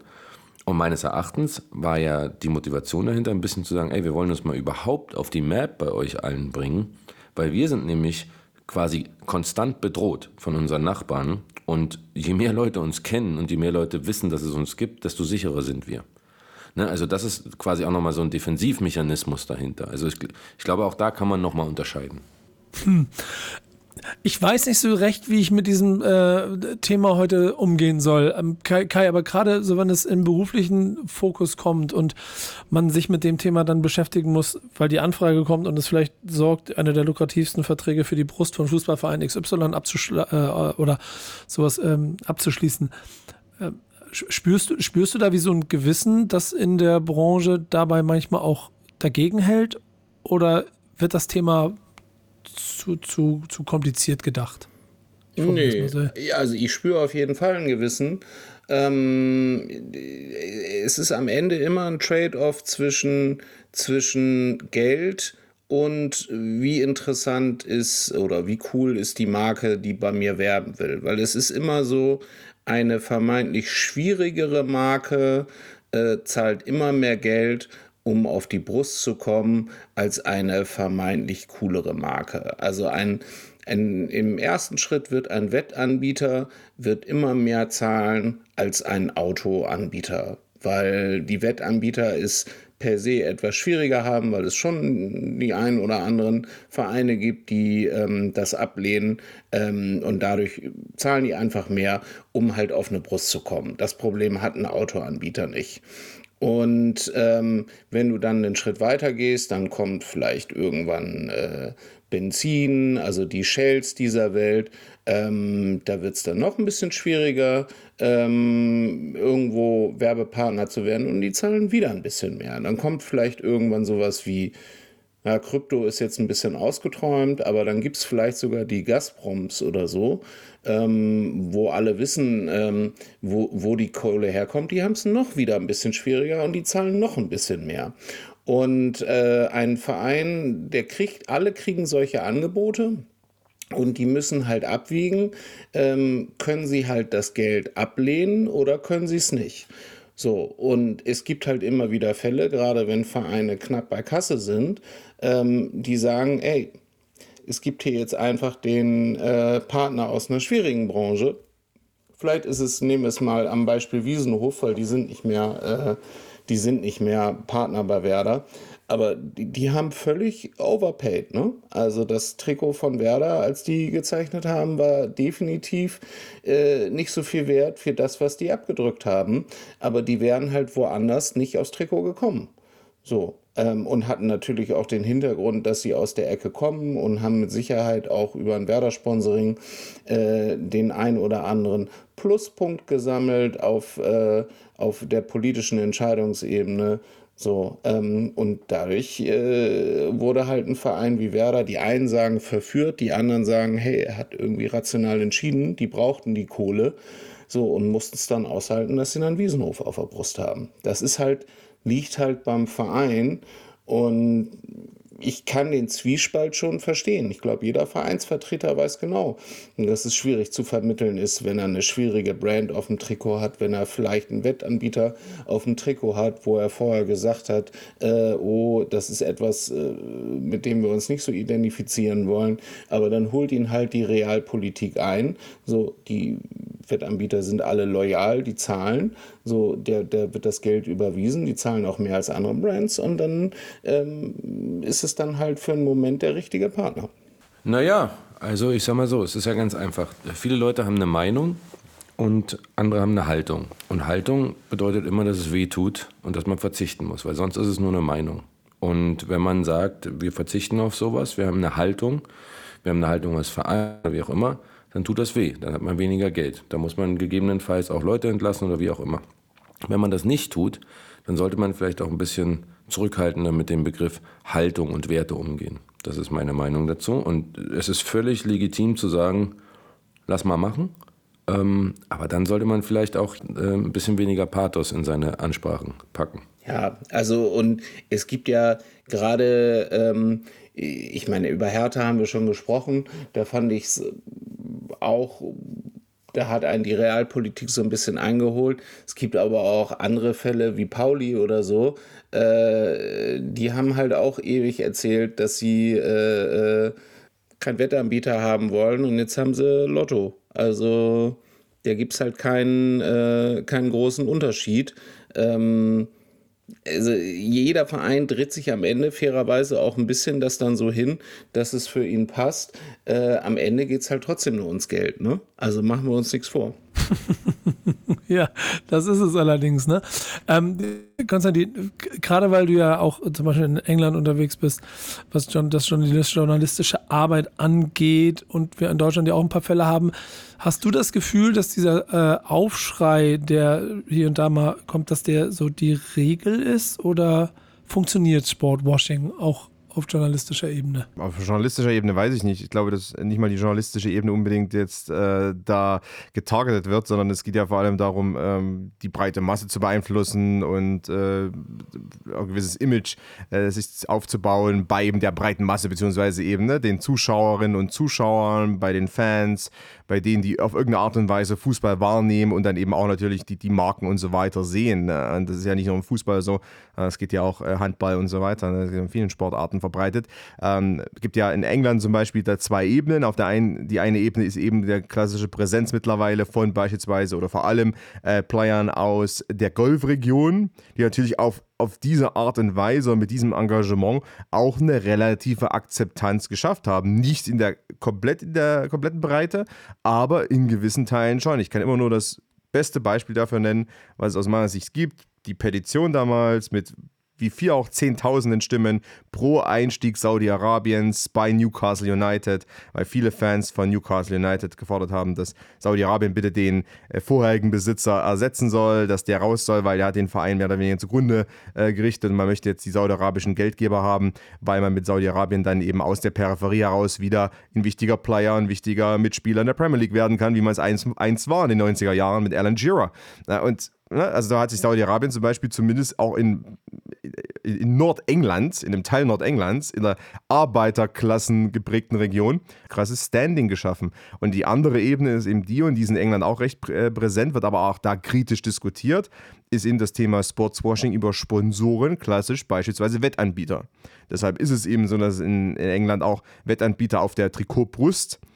Und meines Erachtens war ja die Motivation dahinter, ein bisschen zu sagen, ey, wir wollen uns mal überhaupt auf die Map bei euch allen bringen, weil wir sind nämlich quasi konstant bedroht von unseren Nachbarn. Und je mehr Leute uns kennen und je mehr Leute wissen, dass es uns gibt, desto sicherer sind wir. Ne, also das ist quasi auch nochmal so ein Defensivmechanismus dahinter. Also ich, ich glaube, auch da kann man nochmal unterscheiden. Hm. Ich weiß nicht so recht, wie ich mit diesem äh, Thema heute umgehen soll. Ähm, Kai, Kai, aber gerade so, wenn es in beruflichen Fokus kommt und man sich mit dem Thema dann beschäftigen muss, weil die Anfrage kommt und es vielleicht sorgt, eine der lukrativsten Verträge für die Brust von Fußballverein XY abzuschl äh, oder sowas ähm, abzuschließen. Äh, Spürst du, spürst du da wie so ein Gewissen, das in der Branche dabei manchmal auch dagegen hält? Oder wird das Thema zu, zu, zu kompliziert gedacht? Nee, also ich spüre auf jeden Fall ein Gewissen. Ähm, es ist am Ende immer ein Trade-off zwischen, zwischen Geld und wie interessant ist oder wie cool ist die Marke, die bei mir werben will. Weil es ist immer so, eine vermeintlich schwierigere Marke äh, zahlt immer mehr Geld, um auf die Brust zu kommen, als eine vermeintlich coolere Marke. Also ein, ein, im ersten Schritt wird ein Wettanbieter wird immer mehr zahlen als ein Autoanbieter, weil die Wettanbieter ist per se etwas schwieriger haben, weil es schon die ein oder anderen Vereine gibt, die ähm, das ablehnen ähm, und dadurch zahlen die einfach mehr, um halt auf eine Brust zu kommen. Das Problem hat ein Autoanbieter nicht. Und ähm, wenn du dann einen Schritt weiter gehst, dann kommt vielleicht irgendwann äh, Benzin, also die Shells dieser Welt. Ähm, da wird es dann noch ein bisschen schwieriger, ähm, irgendwo Werbepartner zu werden und die zahlen wieder ein bisschen mehr. Dann kommt vielleicht irgendwann sowas wie, ja, Krypto ist jetzt ein bisschen ausgeträumt, aber dann gibt es vielleicht sogar die Gazproms oder so, ähm, wo alle wissen, ähm, wo, wo die Kohle herkommt. Die haben es noch wieder ein bisschen schwieriger und die zahlen noch ein bisschen mehr. Und äh, ein Verein, der kriegt, alle kriegen solche Angebote. Und die müssen halt abwiegen, ähm, können sie halt das Geld ablehnen oder können sie es nicht. So, und es gibt halt immer wieder Fälle, gerade wenn Vereine knapp bei Kasse sind, ähm, die sagen, ey, es gibt hier jetzt einfach den äh, Partner aus einer schwierigen Branche. Vielleicht ist es, nehmen wir es mal am Beispiel Wiesenhof, weil die sind nicht mehr, äh, die sind nicht mehr Partner bei Werder. Aber die, die haben völlig overpaid. Ne? Also das Trikot von Werder, als die gezeichnet haben, war definitiv äh, nicht so viel wert für das, was die abgedrückt haben. Aber die wären halt woanders nicht aufs Trikot gekommen. So. Ähm, und hatten natürlich auch den Hintergrund, dass sie aus der Ecke kommen und haben mit Sicherheit auch über ein Werder-Sponsoring äh, den ein oder anderen Pluspunkt gesammelt auf, äh, auf der politischen Entscheidungsebene so, ähm, und dadurch äh, wurde halt ein Verein wie Werder, die einen sagen verführt, die anderen sagen, hey, er hat irgendwie rational entschieden, die brauchten die Kohle, so, und mussten es dann aushalten, dass sie einen Wiesenhof auf der Brust haben. Das ist halt, liegt halt beim Verein und ich kann den Zwiespalt schon verstehen. Ich glaube, jeder Vereinsvertreter weiß genau, dass es schwierig zu vermitteln ist, wenn er eine schwierige Brand auf dem Trikot hat, wenn er vielleicht einen Wettanbieter auf dem Trikot hat, wo er vorher gesagt hat, äh, oh, das ist etwas, äh, mit dem wir uns nicht so identifizieren wollen. Aber dann holt ihn halt die Realpolitik ein. So, die Wettanbieter sind alle loyal, die zahlen. So, der, der wird das Geld überwiesen, die zahlen auch mehr als andere Brands und dann ähm, ist es dann halt für einen Moment der richtige Partner. Naja, also ich sag mal so, es ist ja ganz einfach. Viele Leute haben eine Meinung und andere haben eine Haltung. Und Haltung bedeutet immer, dass es weh tut und dass man verzichten muss, weil sonst ist es nur eine Meinung. Und wenn man sagt, wir verzichten auf sowas, wir haben eine Haltung, wir haben eine Haltung als Verein, wie auch immer, dann tut das weh, dann hat man weniger Geld. Da muss man gegebenenfalls auch Leute entlassen oder wie auch immer. Wenn man das nicht tut, dann sollte man vielleicht auch ein bisschen zurückhaltender mit dem Begriff Haltung und Werte umgehen. Das ist meine Meinung dazu. Und es ist völlig legitim zu sagen, lass mal machen. Ähm, aber dann sollte man vielleicht auch äh, ein bisschen weniger Pathos in seine Ansprachen packen. Ja, also und es gibt ja gerade, ähm, ich meine, über Hertha haben wir schon gesprochen, da fand ich es auch, da hat einen die Realpolitik so ein bisschen eingeholt. Es gibt aber auch andere Fälle wie Pauli oder so, äh, die haben halt auch ewig erzählt, dass sie äh, äh, keinen Wettanbieter haben wollen und jetzt haben sie Lotto. Also da gibt es halt keinen, äh, keinen großen Unterschied. Ähm, also jeder Verein dreht sich am Ende fairerweise auch ein bisschen das dann so hin, dass es für ihn passt. Äh, am Ende geht es halt trotzdem nur ums Geld. Ne? Also machen wir uns nichts vor. ja, das ist es allerdings. Ne? Ähm, Konstantin, gerade weil du ja auch zum Beispiel in England unterwegs bist, was das journalistische Arbeit angeht und wir in Deutschland ja auch ein paar Fälle haben, hast du das Gefühl, dass dieser äh, Aufschrei, der hier und da mal kommt, dass der so die Regel ist oder funktioniert Sportwashing auch auf journalistischer Ebene? Auf journalistischer Ebene weiß ich nicht. Ich glaube, dass nicht mal die journalistische Ebene unbedingt jetzt äh, da getargetet wird, sondern es geht ja vor allem darum, ähm, die breite Masse zu beeinflussen und äh, ein gewisses Image äh, sich aufzubauen bei eben der breiten Masse, beziehungsweise eben ne, den Zuschauerinnen und Zuschauern, bei den Fans, bei denen, die auf irgendeine Art und Weise Fußball wahrnehmen und dann eben auch natürlich die, die Marken und so weiter sehen. Ne? Und das ist ja nicht nur im Fußball so, äh, es geht ja auch äh, Handball und so weiter, ne? in vielen Sportarten verbreitet. Ähm, gibt ja in England zum Beispiel da zwei Ebenen. Auf der einen, die eine Ebene ist eben der klassische Präsenz mittlerweile von beispielsweise oder vor allem äh, Playern aus der Golfregion, die natürlich auf auf diese Art und Weise und mit diesem Engagement auch eine relative Akzeptanz geschafft haben. Nicht in der komplett in der kompletten Breite, aber in gewissen Teilen schon. Ich kann immer nur das beste Beispiel dafür nennen, was es aus meiner Sicht gibt. Die Petition damals mit wie vier auch Zehntausenden Stimmen pro Einstieg Saudi-Arabiens bei Newcastle United, weil viele Fans von Newcastle United gefordert haben, dass Saudi-Arabien bitte den äh, vorherigen Besitzer ersetzen soll, dass der raus soll, weil er hat den Verein mehr oder weniger zugrunde äh, gerichtet und man möchte jetzt die saudi-arabischen Geldgeber haben, weil man mit Saudi-Arabien dann eben aus der Peripherie heraus wieder ein wichtiger Player, ein wichtiger Mitspieler in der Premier League werden kann, wie man es einst, einst war in den 90er Jahren mit Alan Shearer. Äh, und? Also da hat sich Saudi-Arabien zum Beispiel zumindest auch in, in Nordengland, in dem Teil Nordenglands, in der Arbeiterklassen geprägten Region, krasses Standing geschaffen. Und die andere Ebene ist eben die, und die ist in England auch recht äh, präsent, wird aber auch da kritisch diskutiert, ist eben das Thema Sportswashing über Sponsoren, klassisch beispielsweise Wettanbieter. Deshalb ist es eben so, dass in, in England auch Wettanbieter auf der Trikotbrust äh,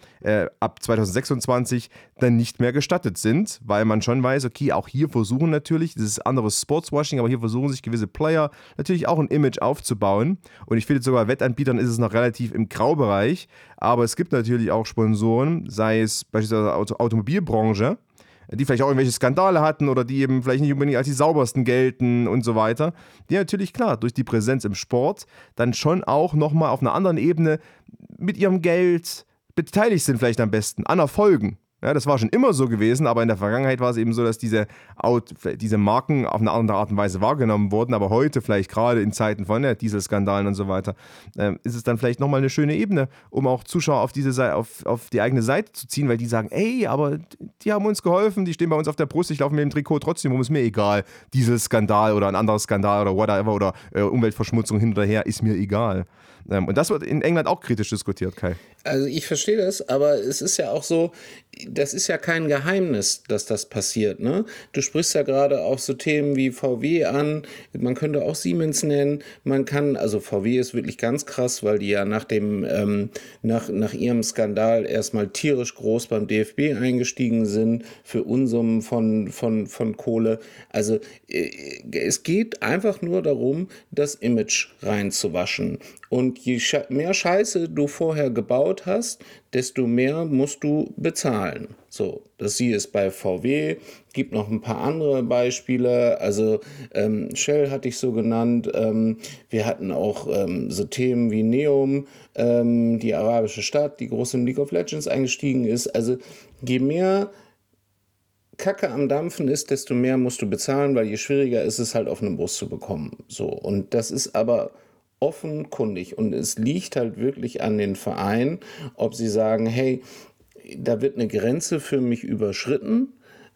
ab 2026 dann nicht mehr gestattet sind, weil man schon weiß, okay, auch hier versuchen natürlich, das ist anderes Sportswashing, aber hier versuchen sich gewisse Player natürlich auch ein Image aufzubauen. Und ich finde sogar Wettanbietern ist es noch relativ im Graubereich, aber es gibt natürlich auch Sponsoren, sei es beispielsweise Auto Automobilbranche, die vielleicht auch irgendwelche Skandale hatten oder die eben vielleicht nicht unbedingt als die saubersten gelten und so weiter, die natürlich klar durch die Präsenz im Sport dann schon auch nochmal auf einer anderen Ebene mit ihrem Geld, beteiligt sind vielleicht am besten an Erfolgen. Ja, das war schon immer so gewesen, aber in der Vergangenheit war es eben so, dass diese, diese Marken auf eine andere Art und Weise wahrgenommen wurden. Aber heute, vielleicht gerade in Zeiten von ja, Dieselskandalen und so weiter, äh, ist es dann vielleicht nochmal eine schöne Ebene, um auch Zuschauer auf, diese auf, auf die eigene Seite zu ziehen, weil die sagen: Ey, aber die haben uns geholfen, die stehen bei uns auf der Brust, ich laufe mit dem Trikot trotzdem, warum ist mir egal. Dieselskandal oder ein anderer Skandal oder whatever oder äh, Umweltverschmutzung hin oder her, ist mir egal. Ähm, und das wird in England auch kritisch diskutiert, Kai. Also ich verstehe das, aber es ist ja auch so, das ist ja kein Geheimnis, dass das passiert. Ne? Du sprichst ja gerade auch so Themen wie VW an, man könnte auch Siemens nennen, man kann, also VW ist wirklich ganz krass, weil die ja nach dem, ähm, nach, nach ihrem Skandal erstmal tierisch groß beim DFB eingestiegen sind für Unsummen von, von, von Kohle. Also äh, es geht einfach nur darum, das Image reinzuwaschen. Und je mehr Scheiße du vorher gebaut hast, desto mehr musst du bezahlen. So, das sie ist bei VW, gibt noch ein paar andere Beispiele. Also ähm, Shell hatte ich so genannt. Ähm, wir hatten auch ähm, so Themen wie Neum, ähm, die arabische Stadt, die groß in League of Legends eingestiegen ist. Also je mehr Kacke am Dampfen ist, desto mehr musst du bezahlen, weil je schwieriger ist es halt auf einen Bus zu bekommen. So, und das ist aber offenkundig und es liegt halt wirklich an den Vereinen, ob sie sagen, hey, da wird eine Grenze für mich überschritten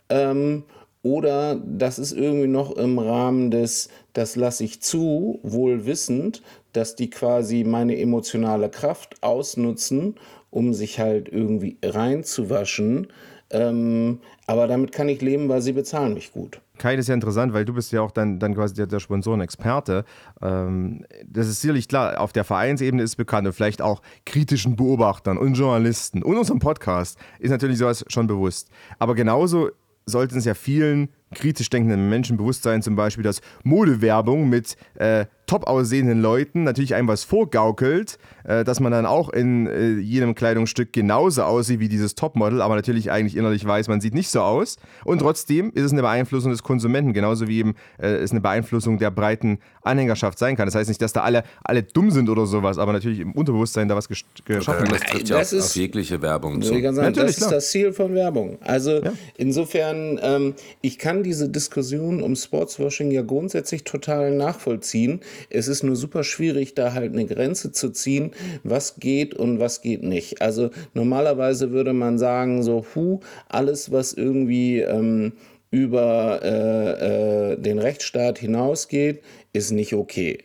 ähm, oder das ist irgendwie noch im Rahmen des, das lasse ich zu, wohl wissend, dass die quasi meine emotionale Kraft ausnutzen, um sich halt irgendwie reinzuwaschen. Ähm, aber damit kann ich leben, weil sie bezahlen mich gut. Kai, das ist ja interessant, weil du bist ja auch dann, dann quasi der, der Sponsorenexperte. Ähm, das ist sicherlich klar, auf der Vereinsebene ist bekannt und vielleicht auch kritischen Beobachtern und Journalisten und unserem Podcast ist natürlich sowas schon bewusst. Aber genauso sollten es ja vielen kritisch denkenden Menschen bewusst sein, zum Beispiel, dass Modewerbung mit äh, top aussehenden Leuten natürlich einem was vorgaukelt, äh, dass man dann auch in äh, jedem Kleidungsstück genauso aussieht wie dieses Topmodel, aber natürlich eigentlich innerlich weiß, man sieht nicht so aus. Und trotzdem ist es eine Beeinflussung des Konsumenten, genauso wie eben äh, es eine Beeinflussung der breiten Anhängerschaft sein kann. Das heißt nicht, dass da alle, alle dumm sind oder sowas, aber natürlich im Unterbewusstsein da was geschaffen wird. Das trifft ja auf, auf jegliche Werbung zu. Sagen, natürlich, das ist das Ziel von Werbung. Also ja. insofern, ähm, ich kann diese Diskussion um Sportswashing ja grundsätzlich total nachvollziehen. Es ist nur super schwierig, da halt eine Grenze zu ziehen, was geht und was geht nicht. Also normalerweise würde man sagen, so, hu, alles, was irgendwie ähm, über äh, äh, den Rechtsstaat hinausgeht, ist nicht okay.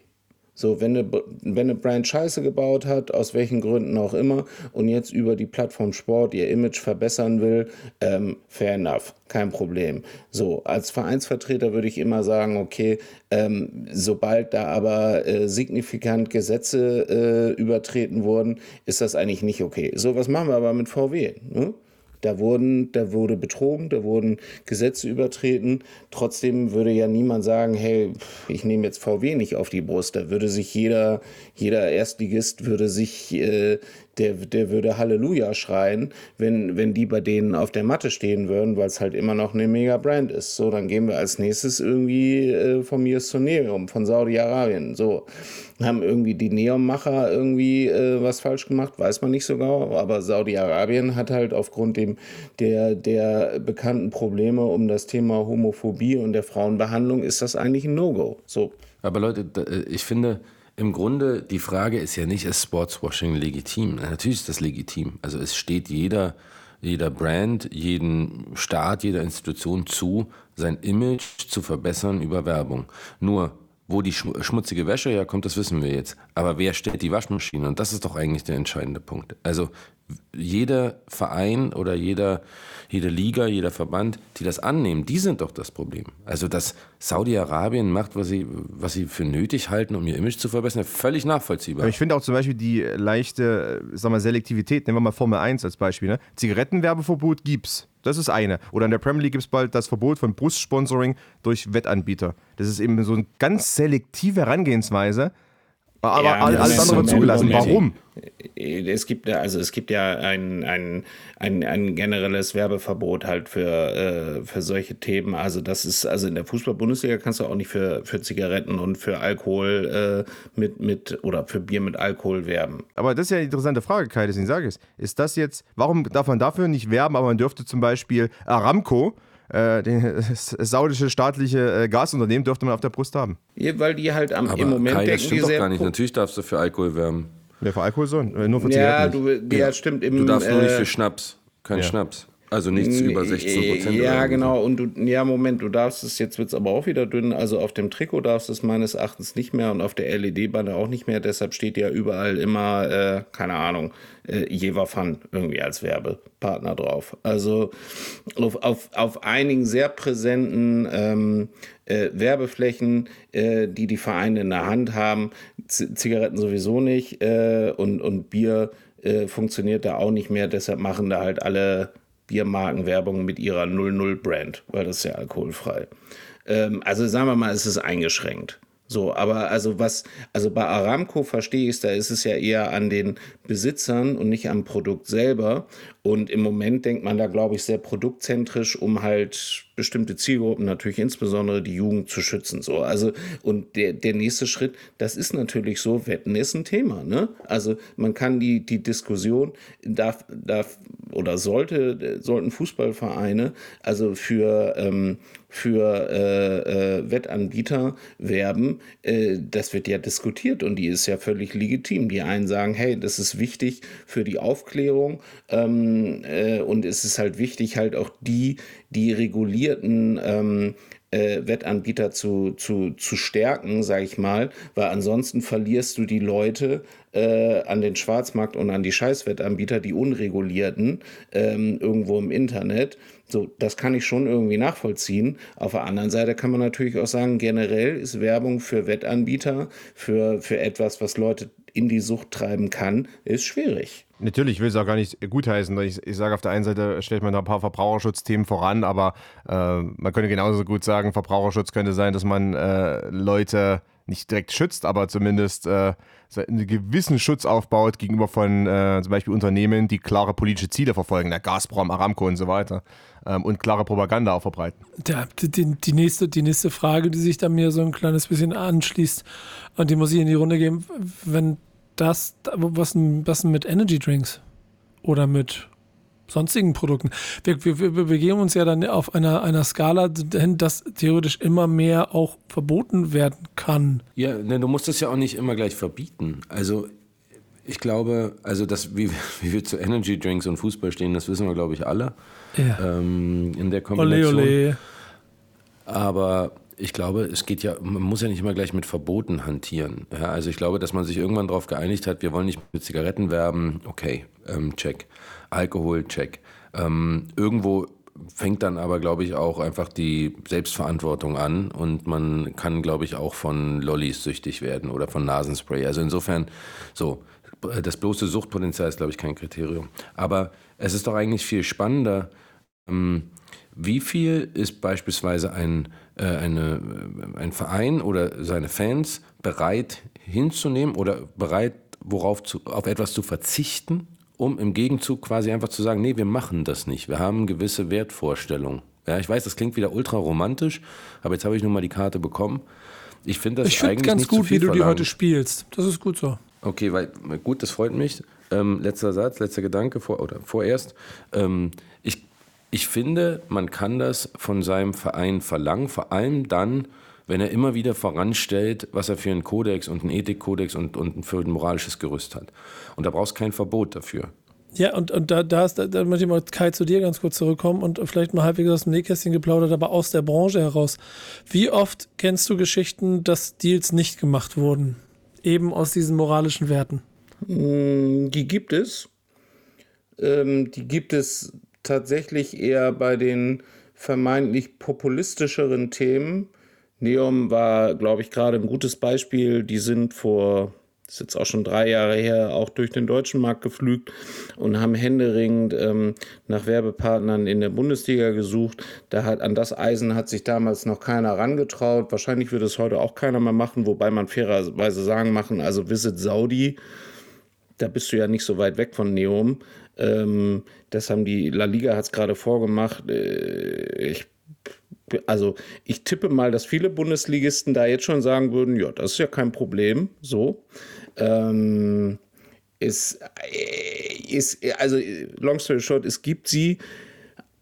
So, wenn eine, wenn eine Brand Scheiße gebaut hat, aus welchen Gründen auch immer, und jetzt über die Plattform Sport ihr Image verbessern will, ähm, fair enough, kein Problem. So, als Vereinsvertreter würde ich immer sagen, okay, ähm, sobald da aber äh, signifikant Gesetze äh, übertreten wurden, ist das eigentlich nicht okay. So, was machen wir aber mit VW? Ne? Da, wurden, da wurde betrogen, da wurden Gesetze übertreten. Trotzdem würde ja niemand sagen, hey, ich nehme jetzt VW nicht auf die Brust. Da würde sich jeder, jeder Erstligist würde sich äh, der, der würde Halleluja schreien, wenn, wenn die bei denen auf der Matte stehen würden, weil es halt immer noch eine Mega-Brand ist. So, dann gehen wir als nächstes irgendwie äh, von mir zur Neum, von Saudi-Arabien. So, haben irgendwie die Neom-Macher irgendwie äh, was falsch gemacht, weiß man nicht so genau, aber Saudi-Arabien hat halt aufgrund dem, der, der bekannten Probleme um das Thema Homophobie und der Frauenbehandlung ist das eigentlich ein No-Go. So. Aber Leute, äh, ich finde, im Grunde, die Frage ist ja nicht, ist Sportswashing legitim? Natürlich ist das legitim. Also es steht jeder, jeder Brand, jedem Staat, jeder Institution zu, sein Image zu verbessern über Werbung. Nur Wo die schmutzige Wäsche herkommt, das wissen wir jetzt. Aber wer stellt die Waschmaschine? Und das ist doch eigentlich der entscheidende Punkt. Also jeder Verein oder jeder, jede Liga, jeder Verband, die das annehmen, die sind doch das Problem. Also dass Saudi-Arabien macht, was sie, was sie für nötig halten, um ihr Image zu verbessern, völlig nachvollziehbar. Aber ich finde auch zum Beispiel die leichte, sag mal, Selektivität, nehmen wir mal Formel 1 als Beispiel, ne? Zigarettenwerbeverbot gibt's. Das ist eine. Oder in der Premier League gibt es bald das Verbot von Brustsponsoring durch Wettanbieter. Das ist eben so eine ganz selektive Herangehensweise. Aber Ja, alles andere so zugelassen. Warum? Es gibt ja, also es gibt ja ein, ein, ein, ein generelles Werbeverbot halt für, äh, für solche Themen. Also das ist, also in der Fußball-Bundesliga kannst du auch nicht für, für Zigaretten und für Alkohol äh, mit, mit oder für Bier mit Alkohol werben. Aber das ist ja eine interessante Frage, Kai, deswegen sage ich es. Ist das jetzt, warum darf man dafür nicht werben, aber man dürfte zum Beispiel Aramco, äh, das saudische staatliche äh, Gasunternehmen, dürfte man auf der Brust haben? Ja, weil die halt am, Aber im Moment Kai, das denken stimmt die doch sehr gar nicht. Natürlich darfst du für Alkohol werben. Ja, für Alkohol so, äh, nur für Ja, Zigaretten du, ja, stimmt. Im, Du darfst nur nicht äh, für Schnaps. Kein Ja. Schnaps. Also nichts über 16 Prozent. Ja, genau. Und du, ja, Moment, du darfst es, jetzt wird es aber auch wieder dünn. Also auf dem Trikot darfst du es meines Erachtens nicht mehr und auf der LED-Banner auch nicht mehr. Deshalb steht ja überall immer, äh, keine Ahnung, äh, Jever Fun irgendwie als Werbepartner drauf. Also auf, auf, auf einigen sehr präsenten ähm, äh, Werbeflächen, äh, die die Vereine in der Hand haben, Z Zigaretten sowieso nicht äh, und, und Bier äh, funktioniert da auch nicht mehr. Deshalb machen da halt alle Biermarkenwerbung mit ihrer 00-Brand, weil das ist ja alkoholfrei. Ähm, also sagen wir mal, es ist eingeschränkt. So, aber also was, also bei Aramco verstehe ich es, da ist es ja eher an den Besitzern und nicht am Produkt selber. Und im Moment denkt man da, glaube ich, sehr produktzentrisch, um halt bestimmte Zielgruppen, natürlich insbesondere die Jugend, zu schützen. So, also, und der, der nächste Schritt, das ist natürlich so, Wetten ist ein Thema, ne? Also man kann die, die Diskussion, darf, darf oder sollte, sollten Fußballvereine also für, ähm, für äh, äh, Wettanbieter werben, äh, das wird ja diskutiert und die ist ja völlig legitim. Die einen sagen, hey, das ist wichtig für die Aufklärung ähm, äh, und es ist halt wichtig, halt auch die, die regulierten ähm, äh, Wettanbieter zu, zu, zu stärken, sage ich mal, weil ansonsten verlierst du die Leute äh, an den Schwarzmarkt und an die Scheißwettanbieter, die unregulierten, ähm, irgendwo im Internet. So, das kann ich schon irgendwie nachvollziehen. Auf der anderen Seite kann man natürlich auch sagen, generell ist Werbung für Wettanbieter, für, für etwas, was Leute in die Sucht treiben kann, ist schwierig. Natürlich, ich will es auch gar nicht gutheißen. Ich, ich sage, auf der einen Seite stellt man da ein paar Verbraucherschutzthemen voran, aber äh, man könnte genauso gut sagen, Verbraucherschutz könnte sein, dass man äh, Leute nicht direkt schützt, aber zumindest äh, einen gewissen Schutz aufbaut gegenüber von äh, zum Beispiel Unternehmen, die klare politische Ziele verfolgen, der Gazprom, Aramco und so weiter, ähm, und klare Propaganda auch verbreiten. Die, die, die, nächste, die nächste Frage, die sich da mir so ein kleines bisschen anschließt, und die muss ich in die Runde geben, wenn das, was, was mit Energy Drinks oder mit sonstigen Produkten? Wir, wir, wir begeben uns ja dann auf einer, einer Skala hin, dass theoretisch immer mehr auch verboten werden kann. Ja, ne, du musst das ja auch nicht immer gleich verbieten. Also ich glaube, also das, wie, wie wir zu Energy Drinks und Fußball stehen, das wissen wir, glaube ich, alle. Ja. Ähm, in der Ole, Kombination. ole. Aber ich glaube, es geht ja, man muss ja nicht immer gleich mit Verboten hantieren. Ja, also ich glaube, dass man sich irgendwann darauf geeinigt hat, wir wollen nicht mit Zigaretten werben, okay, ähm, check. Alkohol, check. Ähm, irgendwo fängt dann aber, glaube ich, auch einfach die Selbstverantwortung an und man kann, glaube ich, auch von Lollis süchtig werden oder von Nasenspray. Also insofern, so, das bloße Suchtpotenzial ist, glaube ich, kein Kriterium. Aber es ist doch eigentlich viel spannender, ähm, wie viel ist beispielsweise ein, eine, äh, ein Verein oder seine Fans bereit hinzunehmen oder bereit, worauf zu, auf etwas zu verzichten, um im Gegenzug quasi einfach zu sagen, nee, wir machen das nicht. Wir haben gewisse Wertvorstellungen. Ja, ich weiß, das klingt wieder ultra romantisch, aber jetzt habe ich nun mal die Karte bekommen. Ich finde das Ich finde eigentlich ganz gut, wie du die verlangt. heute spielst. Das ist gut so. Okay, weil gut, das freut mich. Ähm, letzter Satz, letzter Gedanke vor, oder vorerst. Ähm, ich, ich finde, man kann das von seinem Verein verlangen, vor allem dann, wenn er immer wieder voranstellt, was er für einen Kodex und einen Ethikkodex und, und für ein moralisches Gerüst hat. Und da brauchst du kein Verbot dafür. Ja, und, und da, da, ist, da, da möchte ich mal Kai zu dir ganz kurz zurückkommen und vielleicht mal halbwegs aus dem Nähkästchen geplaudert, aber aus der Branche heraus. Wie oft kennst du Geschichten, dass Deals nicht gemacht wurden? Eben aus diesen moralischen Werten? Mm, die gibt es. Ähm, die gibt es tatsächlich eher bei den vermeintlich populistischeren Themen. Neom war, glaube ich, gerade ein gutes Beispiel. Die sind vor das ist jetzt auch schon drei Jahre her, auch durch den deutschen Markt geflügt und haben händeringend ähm, nach Werbepartnern in der Bundesliga gesucht. Da hat an das Eisen hat sich damals noch keiner rangetraut. Wahrscheinlich wird es heute auch keiner mehr machen, wobei man fairerweise sagen machen, also Visit Saudi, da bist du ja nicht so weit weg von Neum. Ähm, das haben die La Liga hat es gerade vorgemacht. Äh, ich also ich tippe mal, dass viele Bundesligisten da jetzt schon sagen würden, ja, das ist ja kein Problem, so. Ähm, ist, äh, also long story short, es gibt sie,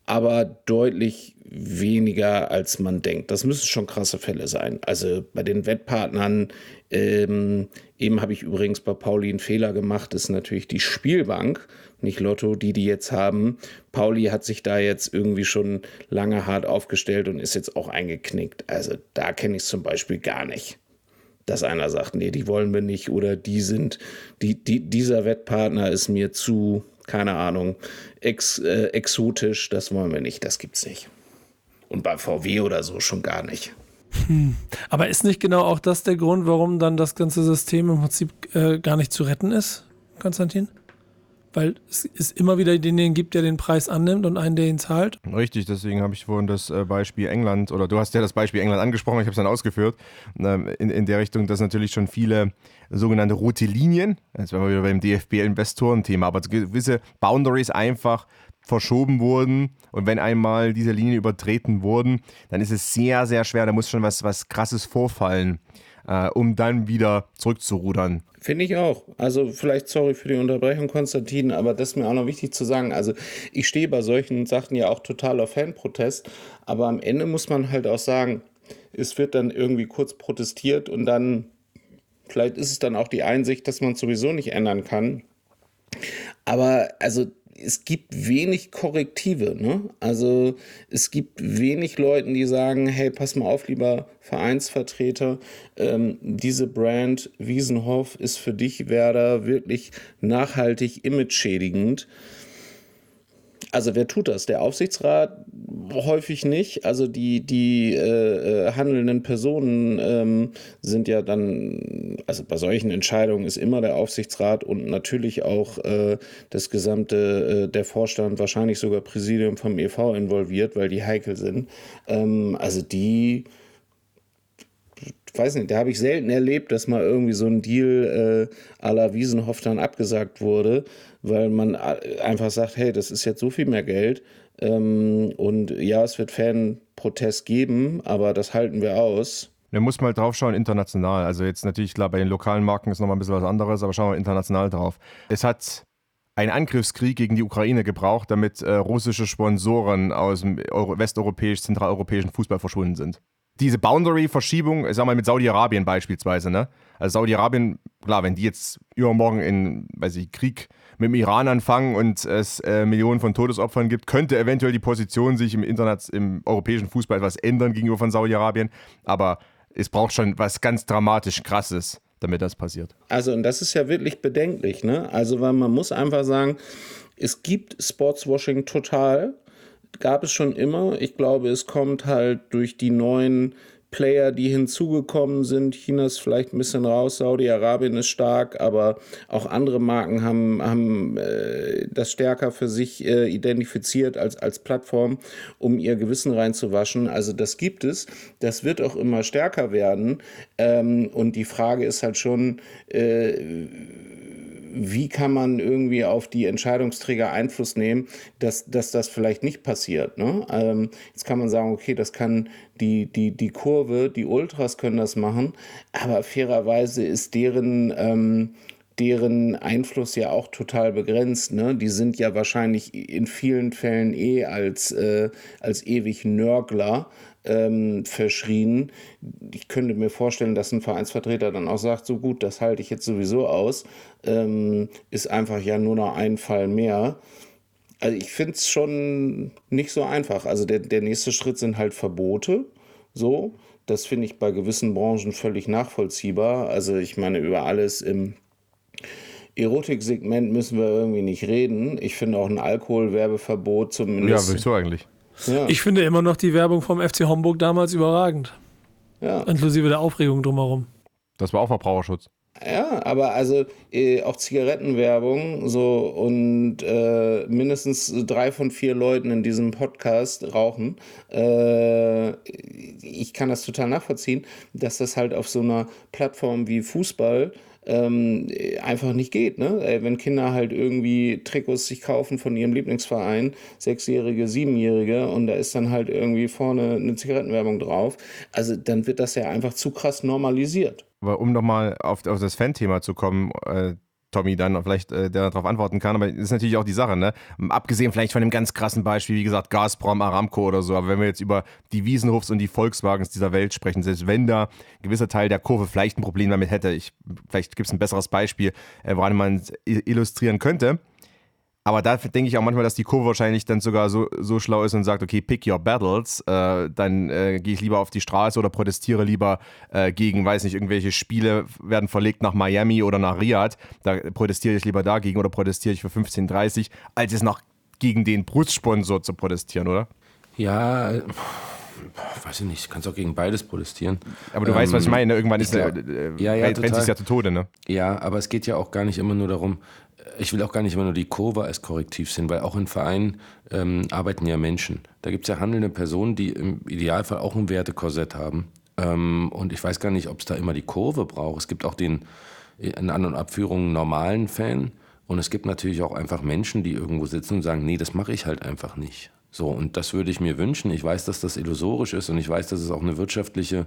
aber deutlich weniger, als man denkt. Das müssen schon krasse Fälle sein. Also bei den Wettpartnern, ähm, eben habe ich übrigens bei Pauli einen Fehler gemacht, ist natürlich die Spielbank, nicht Lotto, die die jetzt haben. Pauli hat sich da jetzt irgendwie schon lange hart aufgestellt und ist jetzt auch eingeknickt. Also da kenne ich es zum Beispiel gar nicht dass einer sagt, nee, die wollen wir nicht oder die sind, die, die, dieser Wettpartner ist mir zu, keine Ahnung, ex, äh, exotisch, das wollen wir nicht, das gibt's nicht. Und bei VW oder so schon gar nicht. Hm. Aber ist nicht genau auch das der Grund, warum dann das ganze System im Prinzip äh, gar nicht zu retten ist, Konstantin? Weil es, es immer wieder denjenigen gibt, der den Preis annimmt und einen, der ihn zahlt. Richtig, deswegen habe ich vorhin das äh, Beispiel England, oder du hast ja das Beispiel England angesprochen, ich habe es dann ausgeführt, ähm, in, in der Richtung, dass natürlich schon viele sogenannte rote Linien, jetzt waren wir wieder beim DFB-Investoren-Thema, aber gewisse Boundaries einfach verschoben wurden und wenn einmal diese Linien übertreten wurden, dann ist es sehr, sehr schwer, da muss schon was, was Krasses vorfallen, äh, um dann wieder zurückzurudern. Finde ich auch. Also vielleicht sorry für die Unterbrechung, Konstantin, aber das ist mir auch noch wichtig zu sagen. Also ich stehe bei solchen Sachen ja auch total auf Fanprotest, aber am Ende muss man halt auch sagen, es wird dann irgendwie kurz protestiert und dann, vielleicht ist es dann auch die Einsicht, dass man es sowieso nicht ändern kann. Aber also es gibt wenig Korrektive. Ne? Also es gibt wenig Leute, die sagen, hey, pass mal auf, lieber Vereinsvertreter, ähm, diese Brand Wiesenhoff ist für dich, Werder, wirklich nachhaltig image-schädigend. Also wer tut das? Der Aufsichtsrat häufig nicht. Also die, die äh, äh, handelnden Personen ähm, sind ja dann, also bei solchen Entscheidungen ist immer der Aufsichtsrat und natürlich auch äh, das gesamte, äh, der Vorstand, wahrscheinlich sogar Präsidium vom EV involviert, weil die heikel sind. Ähm, also die weiß nicht, da habe ich selten erlebt, dass mal irgendwie so ein Deal äh, à la Wiesenhoff dann abgesagt wurde, weil man einfach sagt, hey, das ist jetzt so viel mehr Geld. Ähm, und ja, es wird Fanprotest geben, aber das halten wir aus. Da muss mal drauf schauen, international. Also jetzt natürlich, klar, bei den lokalen Marken ist nochmal ein bisschen was anderes, aber schauen wir international drauf. Es hat einen Angriffskrieg gegen die Ukraine gebraucht, damit äh, russische Sponsoren aus dem westeuropäisch-zentraleuropäischen Fußball verschwunden sind diese Boundary-Verschiebung, sag mal mit Saudi-Arabien beispielsweise, ne? Also Saudi-Arabien, klar, wenn die jetzt übermorgen in, weiß ich, Krieg mit dem Iran anfangen und es äh, Millionen von Todesopfern gibt, könnte eventuell die Position sich im Internet, im europäischen Fußball etwas ändern gegenüber von Saudi-Arabien. Aber es braucht schon was ganz dramatisch Krasses, damit das passiert. Also, und das ist ja wirklich bedenklich, ne? Also, weil man muss einfach sagen, es gibt Sportswashing total gab es schon immer. Ich glaube, es kommt halt durch die neuen Player, die hinzugekommen sind. China ist vielleicht ein bisschen raus, Saudi-Arabien ist stark, aber auch andere Marken haben, haben äh, das stärker für sich äh, identifiziert als, als Plattform, um ihr Gewissen reinzuwaschen. Also das gibt es. Das wird auch immer stärker werden. Ähm, und die Frage ist halt schon, äh, wie kann man irgendwie auf die Entscheidungsträger Einfluss nehmen, dass, dass das vielleicht nicht passiert. Ne? Ähm, jetzt kann man sagen, okay, das kann die, die, die Kurve, die Ultras können das machen, aber fairerweise ist deren ähm, deren Einfluss ja auch total begrenzt. Ne? Die sind ja wahrscheinlich in vielen Fällen eh als, äh, als ewig Nörgler ähm, verschrien. Ich könnte mir vorstellen, dass ein Vereinsvertreter dann auch sagt, so gut, das halte ich jetzt sowieso aus, ähm, ist einfach ja nur noch ein Fall mehr. Also ich finde es schon nicht so einfach. Also der, der nächste Schritt sind halt Verbote. So, das finde ich bei gewissen Branchen völlig nachvollziehbar. Also ich meine, über alles im Erotiksegment müssen wir irgendwie nicht reden. Ich finde auch ein Alkoholwerbeverbot zumindest. Ja, wieso eigentlich? Ja. Ich finde immer noch die Werbung vom FC Homburg damals überragend. Ja. Inklusive der Aufregung drumherum. Das war auch Verbraucherschutz. Ja, aber also äh, auch Zigarettenwerbung so und äh, mindestens drei von vier Leuten in diesem Podcast rauchen. Äh, ich kann das total nachvollziehen, dass das halt auf so einer Plattform wie Fußball ähm, einfach nicht geht. Ne? Wenn Kinder halt irgendwie Trikots sich kaufen von ihrem Lieblingsverein, Sechsjährige, Siebenjährige, und da ist dann halt irgendwie vorne eine Zigarettenwerbung drauf, also dann wird das ja einfach zu krass normalisiert. Aber um nochmal auf, auf das Fan-Thema zu kommen, äh, Tommy dann vielleicht äh, der darauf antworten kann, aber das ist natürlich auch die Sache, ne? Abgesehen vielleicht von einem ganz krassen Beispiel, wie gesagt, Gazprom, Aramco oder so, aber wenn wir jetzt über die Wiesenhofs und die Volkswagens dieser Welt sprechen, selbst wenn da ein gewisser Teil der Kurve vielleicht ein Problem damit hätte, ich, vielleicht gibt es ein besseres Beispiel, äh, woran man es illustrieren könnte. Aber da denke ich auch manchmal, dass die Kurve wahrscheinlich dann sogar so, so schlau ist und sagt, okay, pick your battles, äh, dann äh, gehe ich lieber auf die Straße oder protestiere lieber äh, gegen, weiß nicht, irgendwelche Spiele werden verlegt nach Miami oder nach Riyadh, da protestiere ich lieber dagegen oder protestiere ich für 15,30, als es noch gegen den Brustsponsor zu protestieren, oder? Ja, weiß ich nicht, kannst auch gegen beides protestieren. Aber du weißt, was ich meine, irgendwann ist ich der, glaub- äh, ja, ja, rennt sich ja zu Tode, ne? Ja, aber es geht ja auch gar nicht immer nur darum, ich will auch gar nicht immer nur die Kurve als Korrektiv sehen, weil auch in Vereinen ähm, arbeiten ja Menschen. Da gibt es ja handelnde Personen, die im Idealfall auch ein Wertekorsett haben. Ähm, und ich weiß gar nicht, ob es da immer die Kurve braucht. Es gibt auch den in An- und Abführungen normalen Fan. Und es gibt natürlich auch einfach Menschen, die irgendwo sitzen und sagen, nee, das mache ich halt einfach nicht. So, und das würde ich mir wünschen. Ich weiß, dass das illusorisch ist und ich weiß, dass es auch eine wirtschaftliche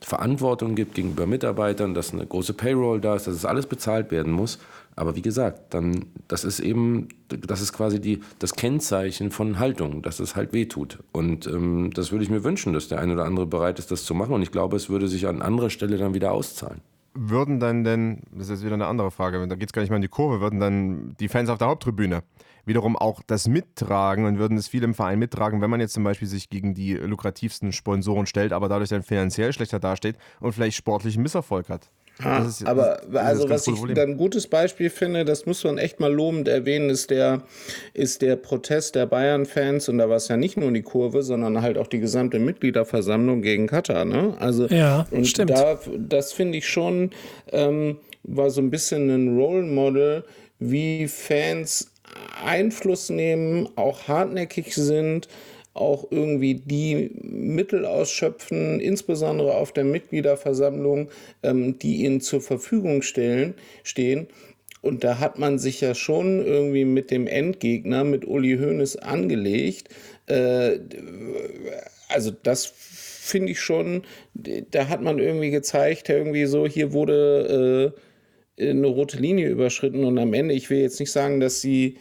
Verantwortung gibt gegenüber Mitarbeitern, dass eine große Payroll da ist, dass es alles bezahlt werden muss. Aber wie gesagt, dann, das ist eben, das ist quasi die, das Kennzeichen von Haltung, dass es halt wehtut. Und ähm, das würde ich mir wünschen, dass der eine oder andere bereit ist, das zu machen. Und ich glaube, es würde sich an anderer Stelle dann wieder auszahlen. Würden dann denn, das ist jetzt wieder eine andere Frage, da geht es gar nicht mehr in die Kurve, würden dann die Fans auf der Haupttribüne wiederum auch das mittragen und würden es viel im Verein mittragen, wenn man jetzt zum Beispiel sich gegen die lukrativsten Sponsoren stellt, aber dadurch dann finanziell schlechter dasteht und vielleicht sportlichen Misserfolg hat. Ah, Das ist- aber das also das ganz was ich Problem. dann ein gutes Beispiel finde, das muss man echt mal lobend erwähnen, ist der, ist der Protest der Bayern-Fans und da war es ja nicht nur die Kurve, sondern halt auch die gesamte Mitgliederversammlung gegen Katar. Ne? Also Ja, und stimmt. Da, das finde ich schon ähm, war so ein bisschen ein Role Model, wie Fans Einfluss nehmen, auch hartnäckig sind, auch irgendwie die Mittel ausschöpfen, insbesondere auf der Mitgliederversammlung, ähm, die ihnen zur Verfügung stellen, stehen. Und da hat man sich ja schon irgendwie mit dem Endgegner, mit Uli Hoeneß angelegt. Äh, also das finde ich schon, da hat man irgendwie gezeigt, irgendwie so, hier wurde äh, eine rote Linie überschritten und am Ende, ich will jetzt nicht sagen, dass sie,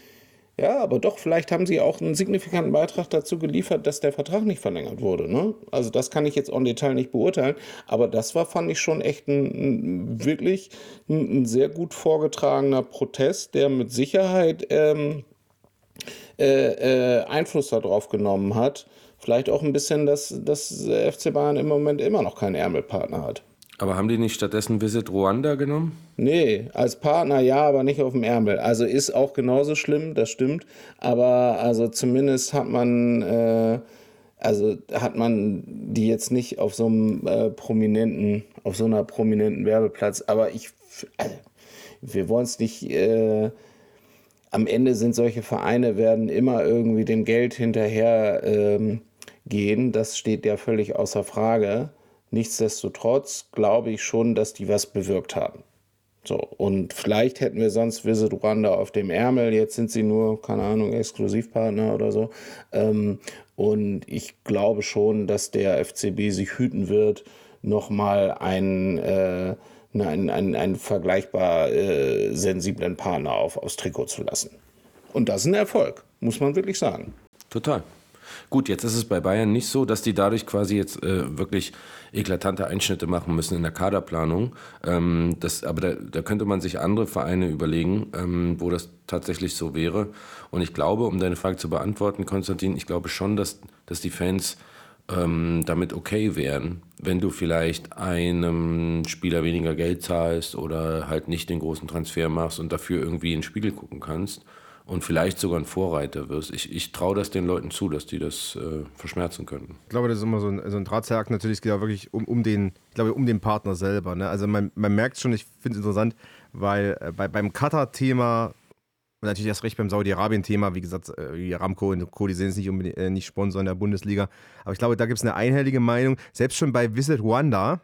ja, aber doch, vielleicht haben sie auch einen signifikanten Beitrag dazu geliefert, dass der Vertrag nicht verlängert wurde. Ne? Also das kann ich jetzt en Detail nicht beurteilen, aber das war, fand ich schon echt ein, ein wirklich ein, ein sehr gut vorgetragener Protest, der mit Sicherheit ähm, äh, äh, Einfluss darauf genommen hat. Vielleicht auch ein bisschen, dass das FC Bayern im Moment immer noch keinen Ärmelpartner hat. Aber haben die nicht stattdessen Visit Ruanda genommen? Nee, als Partner ja, aber nicht auf dem Ärmel. Also ist auch genauso schlimm, das stimmt. Aber also zumindest hat man, äh, also hat man die jetzt nicht auf so einem äh, prominenten, auf so einer prominenten Werbeplatz. Aber ich, also, wir wollen es nicht. Äh, am Ende sind solche Vereine werden immer irgendwie dem Geld hinterher ähm, gehen. Das steht ja völlig außer Frage. Nichtsdestotrotz glaube ich schon, dass die was bewirkt haben. So, und vielleicht hätten wir sonst Visit Rwanda auf dem Ärmel. Jetzt sind sie nur, keine Ahnung, Exklusivpartner oder so. Ähm, und ich glaube schon, dass der FCB sich hüten wird, nochmal einen, äh, einen, einen, einen vergleichbar äh, sensiblen Partner auf, aufs Trikot zu lassen. Und das ist ein Erfolg, muss man wirklich sagen. Total. Gut, jetzt ist es bei Bayern nicht so, dass die dadurch quasi jetzt äh, wirklich eklatante Einschnitte machen müssen in der Kaderplanung. Ähm, das, aber da, da, könnte man sich andere Vereine überlegen, ähm, wo das tatsächlich so wäre. Und ich glaube, um deine Frage zu beantworten, Konstantin, ich glaube schon, dass, dass die Fans ähm, damit okay wären, wenn du vielleicht einem Spieler weniger Geld zahlst oder halt nicht den großen Transfer machst und dafür irgendwie in den Spiegel gucken kannst und vielleicht sogar ein Vorreiter wirst. Ich, ich traue das den Leuten zu, dass die das äh, verschmerzen könnten. Ich glaube, das ist immer so ein, so ein Drahtseilakt. Natürlich geht ja wirklich um, um, den, ich glaube, um den Partner selber. Ne? Also man, man merkt schon, ich finde es interessant, weil äh, bei, beim Qatar-Thema und natürlich erst recht beim Saudi-Arabien-Thema, wie gesagt, äh, wie Ramco und Co., die sind jetzt nicht, äh, nicht Sponsor in der Bundesliga. Aber ich glaube, da gibt es eine einhellige Meinung. Selbst schon bei Visit Rwanda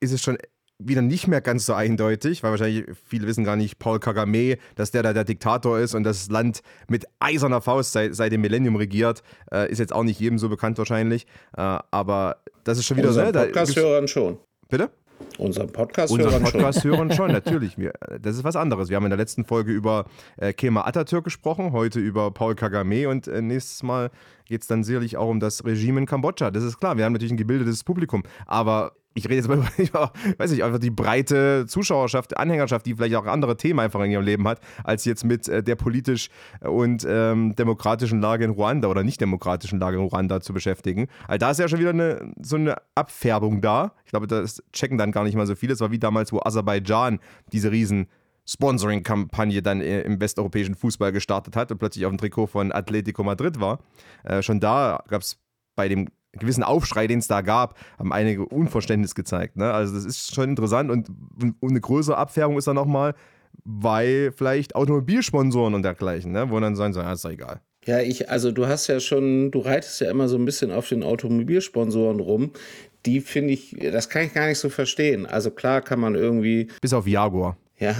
ist es schon wieder nicht mehr ganz so eindeutig, weil wahrscheinlich viele wissen gar nicht, Paul Kagame, dass der da der Diktator ist und das Land mit eiserner Faust seit, seit dem Millennium regiert, äh, ist jetzt auch nicht jedem so bekannt wahrscheinlich. Äh, aber das ist schon wieder Unseren so. Ne? Podcast-Hörern schon. Bitte? Unseren Podcast-Hörern Unseren Podcast-Hörern schon, natürlich. Wir, das ist was anderes. Wir haben in der letzten Folge über äh, Kemal Atatürk gesprochen, heute über Paul Kagame und äh, nächstes Mal geht es dann sicherlich auch um das Regime in Kambodscha. Das ist klar, wir haben natürlich ein gebildetes Publikum, aber ich rede jetzt mal über, weiß ich, einfach die breite Zuschauerschaft, Anhängerschaft, die vielleicht auch andere Themen einfach in ihrem Leben hat, als jetzt mit äh, der politisch und ähm, demokratischen Lage in Ruanda oder nicht demokratischen Lage in Ruanda zu beschäftigen. Also da ist ja schon wieder eine, so eine Abfärbung da. Ich glaube, das checken dann gar nicht mal so viele. Es war wie damals, wo Aserbaidschan diese riesen Sponsoring-Kampagne dann äh, im westeuropäischen Fußball gestartet hat und plötzlich auf dem Trikot von Atletico Madrid war. Äh, schon da gab es bei dem gewissen Aufschrei, den es da gab, haben einige Unverständnis gezeigt. Ne? Also das ist schon interessant und, und eine größere Abfärbung ist da nochmal, weil vielleicht Automobilsponsoren und dergleichen, ne? wo dann sagen, so, ja, ist doch egal. Ja, ich, also du hast ja schon, du reitest ja immer so ein bisschen auf den Automobilsponsoren rum. Die finde ich, das kann ich gar nicht so verstehen. Also klar kann man irgendwie. Bis auf Jaguar. Ja,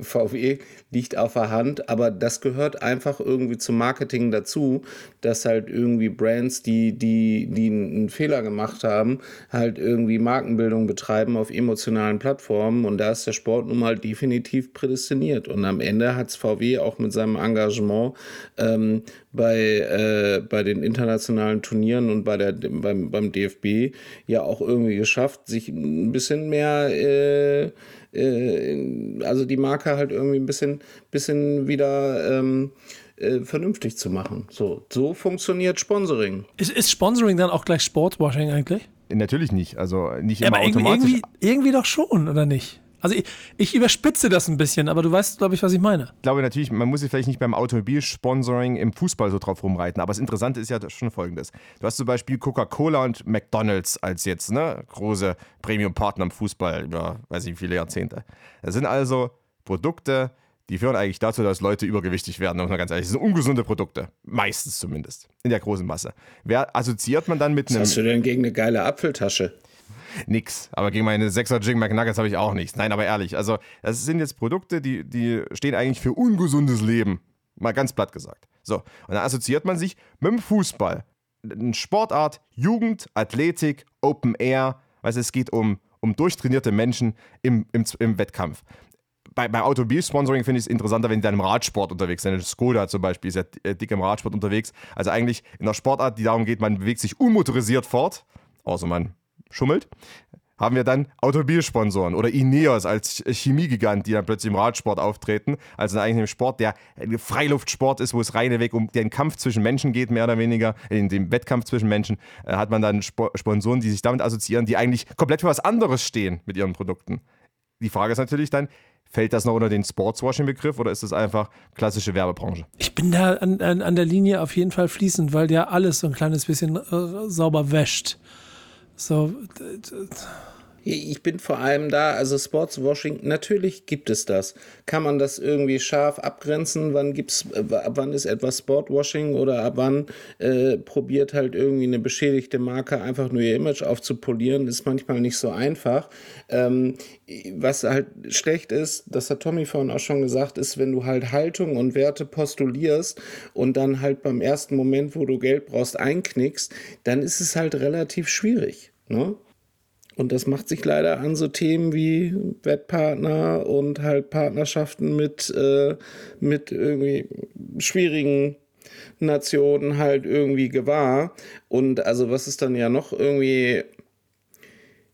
VW liegt auf der Hand, aber das gehört einfach irgendwie zum Marketing dazu, dass halt irgendwie Brands, die, die, die einen Fehler gemacht haben, halt irgendwie Markenbildung betreiben auf emotionalen Plattformen und da ist der Sport nun mal definitiv prädestiniert. Und am Ende hat es VW auch mit seinem Engagement ähm, bei, äh, bei den internationalen Turnieren und bei der, beim, beim DFB ja auch irgendwie geschafft, sich ein bisschen mehr äh, äh, also die Marke halt irgendwie ein bisschen, bisschen wieder ähm, äh, vernünftig zu machen. So, so funktioniert Sponsoring. Ist, ist Sponsoring dann auch gleich Sportswashing eigentlich? Natürlich nicht, also nicht ja, immer aber automatisch. Irgendwie, irgendwie doch schon, oder nicht? Also ich, ich, überspitze das ein bisschen, aber du weißt, glaube ich, was ich meine. Ich glaube natürlich, man muss sich vielleicht nicht beim Automobilsponsoring im Fußball so drauf rumreiten, aber das Interessante ist ja schon folgendes. Du hast zum Beispiel Coca-Cola und McDonalds als jetzt ne, große Premium-Partner im Fußball über, weiß ich wie viele Jahrzehnte. Das sind also Produkte, die führen eigentlich dazu, dass Leute übergewichtig werden, muss man ganz ehrlich. Das sind ungesunde Produkte. Meistens zumindest. In der großen Masse. Wer assoziiert man dann mit Was einem. hast du denn gegen eine geile Apfeltasche? Nix. Aber gegen meine 6er Jing McNuggets habe ich auch nichts. Nein, aber ehrlich. Also, das sind jetzt Produkte, die, die stehen eigentlich für ungesundes Leben. Mal ganz platt gesagt. So. Und dann assoziiert man sich mit dem Fußball. Eine Sportart, Jugend, Athletik, Open Air. Weißt du, es geht um, um durchtrainierte Menschen im, im, im Wettkampf bei, bei Automobil-Sponsoring finde ich es interessanter, wenn die dann im Radsport unterwegs sind. Skoda zum Beispiel ist ja äh, dick im Radsport unterwegs. Also eigentlich in einer Sportart, die darum geht, man bewegt sich unmotorisiert fort, außer man schummelt, haben wir dann Automobilsponsoren oder Ineos als Chemiegigant, die dann plötzlich im Radsport auftreten. Also eigentlich im Sport, der Freiluftsport ist, wo es reineweg um den Kampf zwischen Menschen geht, mehr oder weniger, in dem Wettkampf zwischen Menschen, äh, hat man dann Sp Sponsoren, die sich damit assoziieren, die eigentlich komplett für was anderes stehen mit ihren Produkten. Die Frage ist natürlich dann, Fällt das noch unter den Sportswashing-Begriff oder ist das einfach klassische Werbebranche? Ich bin da an, an, an der Linie auf jeden Fall fließend, weil der alles so ein kleines bisschen äh, sauber wäscht. So. Ich bin vor allem da, also Sportswashing, natürlich gibt es das. Kann man das irgendwie scharf abgrenzen? Wann gibt's, ab wann ist etwas Sportwashing oder ab wann äh, probiert halt irgendwie eine beschädigte Marke einfach nur ihr Image aufzupolieren, ist manchmal nicht so einfach. Ähm, was halt schlecht ist, das hat Tommy vorhin auch schon gesagt, ist, wenn du halt Haltung und Werte postulierst und dann halt beim ersten Moment, wo du Geld brauchst, einknickst, dann ist es halt relativ schwierig. Ne? Und das macht sich leider an so Themen wie Wettpartner und halt Partnerschaften mit, äh, mit irgendwie schwierigen Nationen halt irgendwie gewahr. Und also was ist dann ja noch irgendwie,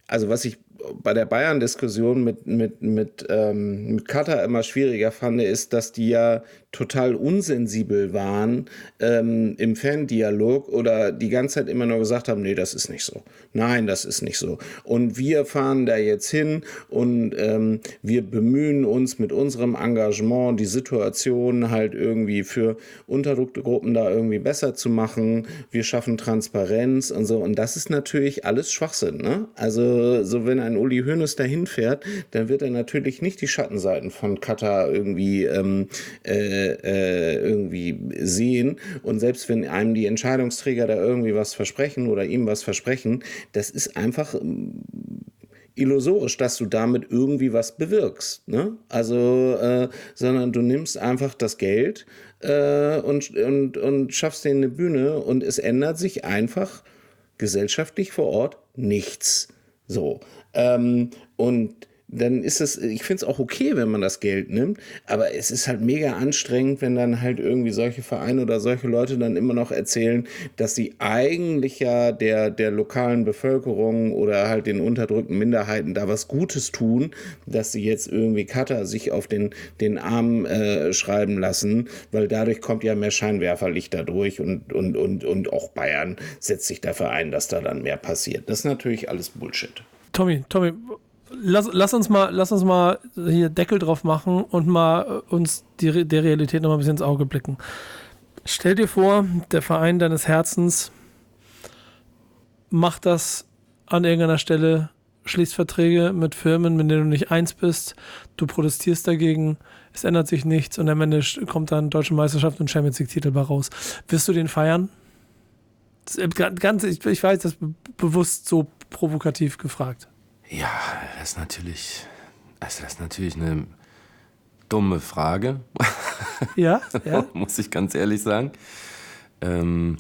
also was ich bei der Bayern-Diskussion mit, mit, mit, ähm, mit Katar immer schwieriger fand, ist, dass die ja total unsensibel waren ähm, im Fandialog oder die ganze Zeit immer nur gesagt haben, nee, das ist nicht so. Nein, das ist nicht so. Und wir fahren da jetzt hin und ähm, wir bemühen uns mit unserem Engagement, die Situation halt irgendwie für unterdrückte Gruppen da irgendwie besser zu machen. Wir schaffen Transparenz und so. Und das ist natürlich alles Schwachsinn. Ne? Also so wenn ein Uli Hoeneß dahin fährt, dann wird er natürlich nicht die Schattenseiten von Katar irgendwie ähm, äh, äh, irgendwie sehen. Und selbst wenn einem die Entscheidungsträger da irgendwie was versprechen oder ihm was versprechen, das ist einfach ähm, illusorisch, dass du damit irgendwie was bewirkst. Ne? Also, äh, sondern du nimmst einfach das Geld äh, und, und, und schaffst denen eine Bühne und es ändert sich einfach gesellschaftlich vor Ort nichts. So. Ähm, und dann ist es, ich finde es auch okay, wenn man das Geld nimmt, aber es ist halt mega anstrengend, wenn dann halt irgendwie solche Vereine oder solche Leute dann immer noch erzählen, dass sie eigentlich ja der, der lokalen Bevölkerung oder halt den unterdrückten Minderheiten da was Gutes tun, dass sie jetzt irgendwie Katar sich auf den, den Arm äh, schreiben lassen, weil dadurch kommt ja mehr Scheinwerferlicht dadurch und, und, und, und auch Bayern setzt sich dafür ein, dass da dann mehr passiert. Das ist natürlich alles Bullshit. Tommy, Tommy, lass, lass, uns mal, lass uns mal hier Deckel drauf machen und mal uns die, der Realität noch mal ein bisschen ins Auge blicken. Stell dir vor, der Verein deines Herzens macht das an irgendeiner Stelle, schließt Verträge mit Firmen, mit denen du nicht eins bist, du protestierst dagegen, es ändert sich nichts und am Ende kommt dann Deutsche Meisterschaft und Champions League-Titel bei raus. Wirst du den feiern? Ganz, ich, ich weiß, das bewusst so provokativ gefragt. Ja, das ist natürlich, also das ist natürlich eine dumme Frage. Ja, ja. muss ich ganz ehrlich sagen. Ähm,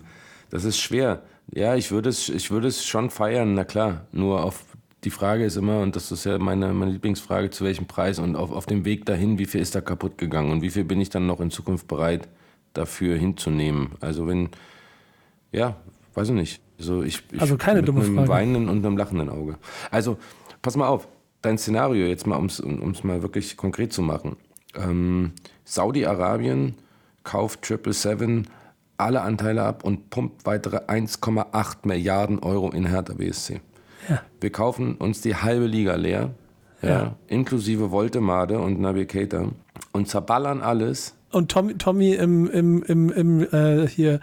das ist schwer. Ja, ich würde es, ich würde es schon feiern, na klar. Nur auf die Frage ist immer, und das ist ja meine, meine Lieblingsfrage, zu welchem Preis und auf, auf dem Weg dahin, wie viel ist da kaputt gegangen und wie viel bin ich dann noch in Zukunft bereit, dafür hinzunehmen. Also wenn, ja, weiß ich nicht. Also, ich, ich also keine mit dumme einem Frage. weinenden und einem lachenden Auge. Also pass mal auf, dein Szenario jetzt mal, um es mal wirklich konkret zu machen. Ähm, Saudi-Arabien kauft 777 alle Anteile ab und pumpt weitere 1,8 Milliarden Euro in Hertha BSC. Ja. Wir kaufen uns die halbe Liga leer, ja. Ja. inklusive Voltemade und Keita und zerballern alles. Und Tommy, Tommy im, im, im, im äh, hier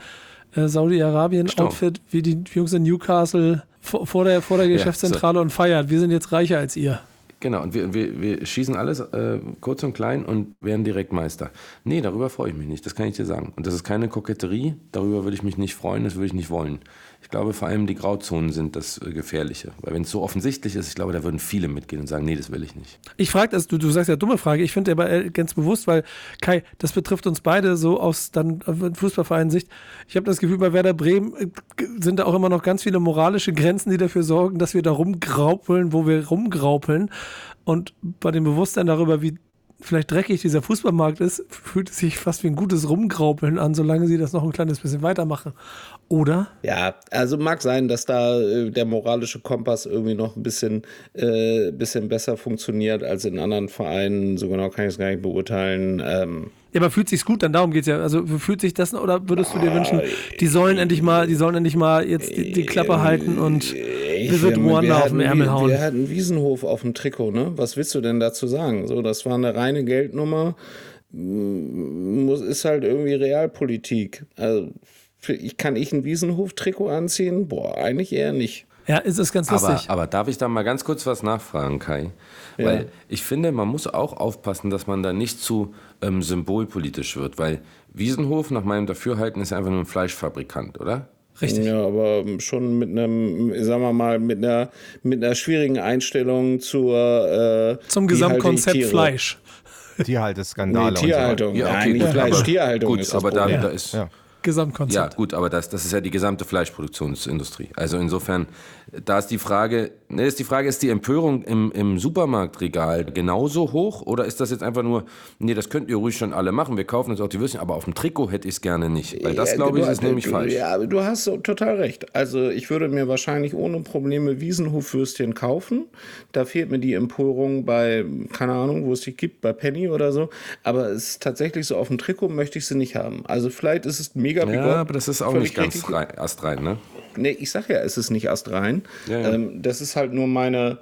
äh, Saudi-Arabien-Outfit, wie die Jungs in Newcastle vor, vor der, vor der Ja, Geschäftszentrale und feiert. Wir sind jetzt reicher als ihr. Genau, und wir, wir, wir schießen alles äh, kurz und klein und werden direkt Meister. Nee, darüber freue ich mich nicht, das kann ich dir sagen. Und das ist keine Koketterie, darüber würde ich mich nicht freuen, das würde ich nicht wollen. Ich glaube, vor allem die Grauzonen sind das äh, Gefährliche. Weil wenn es so offensichtlich ist, ich glaube, da würden viele mitgehen und sagen, nee, das will ich nicht. Ich frage das, du, du sagst ja dumme Frage, ich finde aber ganz bewusst, weil Kai, das betrifft uns beide so aus dann äh, Fußballverein-Sicht. Ich habe das Gefühl, bei Werder Bremen äh, sind da auch immer noch ganz viele moralische Grenzen, die dafür sorgen, dass wir da rumgraupeln, wo wir rumgraupeln. Und bei dem Bewusstsein darüber, wie vielleicht dreckig dieser Fußballmarkt ist, fühlt es sich fast wie ein gutes Rumgraupeln an, solange sie das noch ein kleines bisschen weitermachen. Oder? Ja, also mag sein, dass da äh, der moralische Kompass irgendwie noch ein bisschen, äh, bisschen besser funktioniert als in anderen Vereinen. So genau kann ich es gar nicht beurteilen. Ähm, Ja, aber fühlt sich's gut, dann darum geht's ja. Also fühlt sich das oder würdest du dir wünschen, die sollen endlich mal, die sollen endlich mal jetzt die, die Klappe halten und wir wird Ruanda auf den Ärmel hauen. Wir hatten Wiesenhof auf dem Trikot, ne? Was willst du denn dazu sagen? So, das war eine reine Geldnummer. Muss, ist halt irgendwie Realpolitik. Also, ich, kann ich ein Wiesenhof-Trikot anziehen? Boah, eigentlich eher nicht. Ja, ist es ganz Aber, lustig. aber darf ich da mal ganz kurz was nachfragen, Kai? Ja. Weil ich finde, man muss auch aufpassen, dass man da nicht zu ähm, symbolpolitisch wird, weil Wiesenhof nach meinem Dafürhalten ist ja einfach nur ein Fleischfabrikant, oder? Richtig. Ja, aber schon mit einem, sagen wir mal, mit einer, mit einer schwierigen Einstellung zur äh, Zum Gesamtkonzept Tiere? Fleisch. Tierhaltesskandale Nee, Tierhaltung. Ja, Nein, okay, nicht gut, Fleisch, aber- Tierhaltung gut, ist das aber da, da ist Ja. Gesamtkonzept. Ja, gut, aber das, das ist ja die gesamte Fleischproduktionsindustrie. Also insofern, da ist die Frage, Ne, ist die Frage, ist die Empörung im, im Supermarktregal genauso hoch oder ist das jetzt einfach nur, nee, das könnt ihr ruhig schon alle machen, wir kaufen jetzt auch die Würstchen, aber auf dem Trikot hätte ich es gerne nicht. Weil das, Ja, glaube ich, ist nämlich du, falsch. Ja, aber du hast so total recht. Also ich würde mir wahrscheinlich ohne Probleme Wiesenhofwürstchen kaufen. Da fehlt mir die Empörung bei, keine Ahnung, wo es die gibt, bei Penny oder so. Aber es ist tatsächlich so, auf dem Trikot möchte ich sie nicht haben. Also vielleicht ist es mega Ja, aber das ist auch nicht ganz rein, astrein, ne? Nee, ich sag ja, es ist nicht astrein. Ja, ja. Ähm, das ist halt nur meine,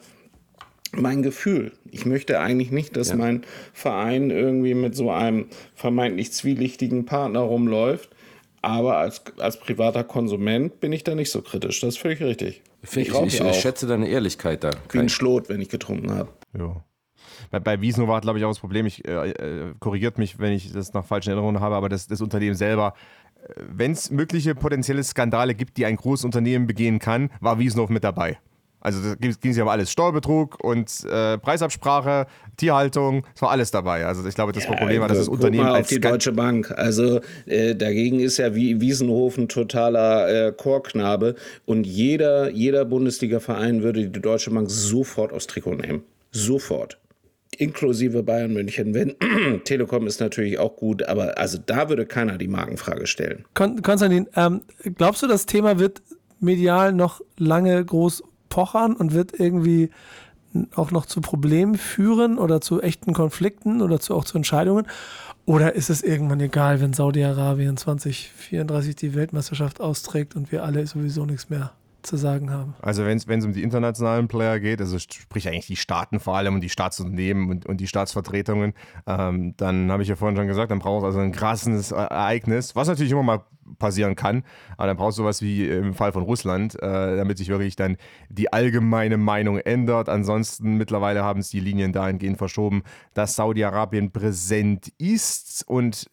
mein Gefühl. Ich möchte eigentlich nicht, dass Ja. mein Verein irgendwie mit so einem vermeintlich zwielichtigen Partner rumläuft. Aber als, als privater Konsument bin ich da nicht so kritisch. Das ist völlig richtig. Ich, ich, ich, schätze deine Ehrlichkeit da. wie ein Schlot, wenn ich getrunken habe. Ja. Bei, bei Wiesno war, glaube ich, auch das Problem, ich äh, äh, korrigiert mich, wenn ich das nach falschen Erinnerungen habe, aber das, das Unternehmen selber, wenn es mögliche potenzielle Skandale gibt, die ein großes Unternehmen begehen kann, war Wiesnow mit dabei. Also da ging es ja um alles. Steuerbetrug und äh, Preisabsprache, Tierhaltung, es war alles dabei. Also ich glaube, das Problem war, dass das Unternehmen mal auf als die Skan- Deutsche Bank. Also äh, dagegen ist ja wie Wiesenhof ein totaler äh, Chorknabe. Und jeder, jeder Bundesliga-Verein würde die Deutsche Bank sofort aufs Trikot nehmen. Sofort. Inklusive Bayern München. Wenn Telekom ist natürlich auch gut, aber also da würde keiner die Markenfrage stellen. Kon Konstantin, ähm, glaubst du, das Thema wird medial noch lange groß pochern und wird irgendwie auch noch zu Problemen führen oder zu echten Konflikten oder zu, auch zu Entscheidungen? Oder ist es irgendwann egal, wenn Saudi-Arabien 2034 die Weltmeisterschaft austrägt und wir alle sowieso nichts mehr zu sagen haben? Also wenn es um die internationalen Player geht, also sprich eigentlich die Staaten vor allem und die Staatsunternehmen und, und die Staatsvertretungen, ähm, dann habe ich ja vorhin schon gesagt, dann braucht es also ein krasses Ereignis, was natürlich immer mal passieren kann, aber dann brauchst du sowas wie im Fall von Russland, äh, damit sich wirklich dann die allgemeine Meinung ändert. Ansonsten mittlerweile haben es die Linien dahingehend verschoben, dass Saudi-Arabien präsent ist und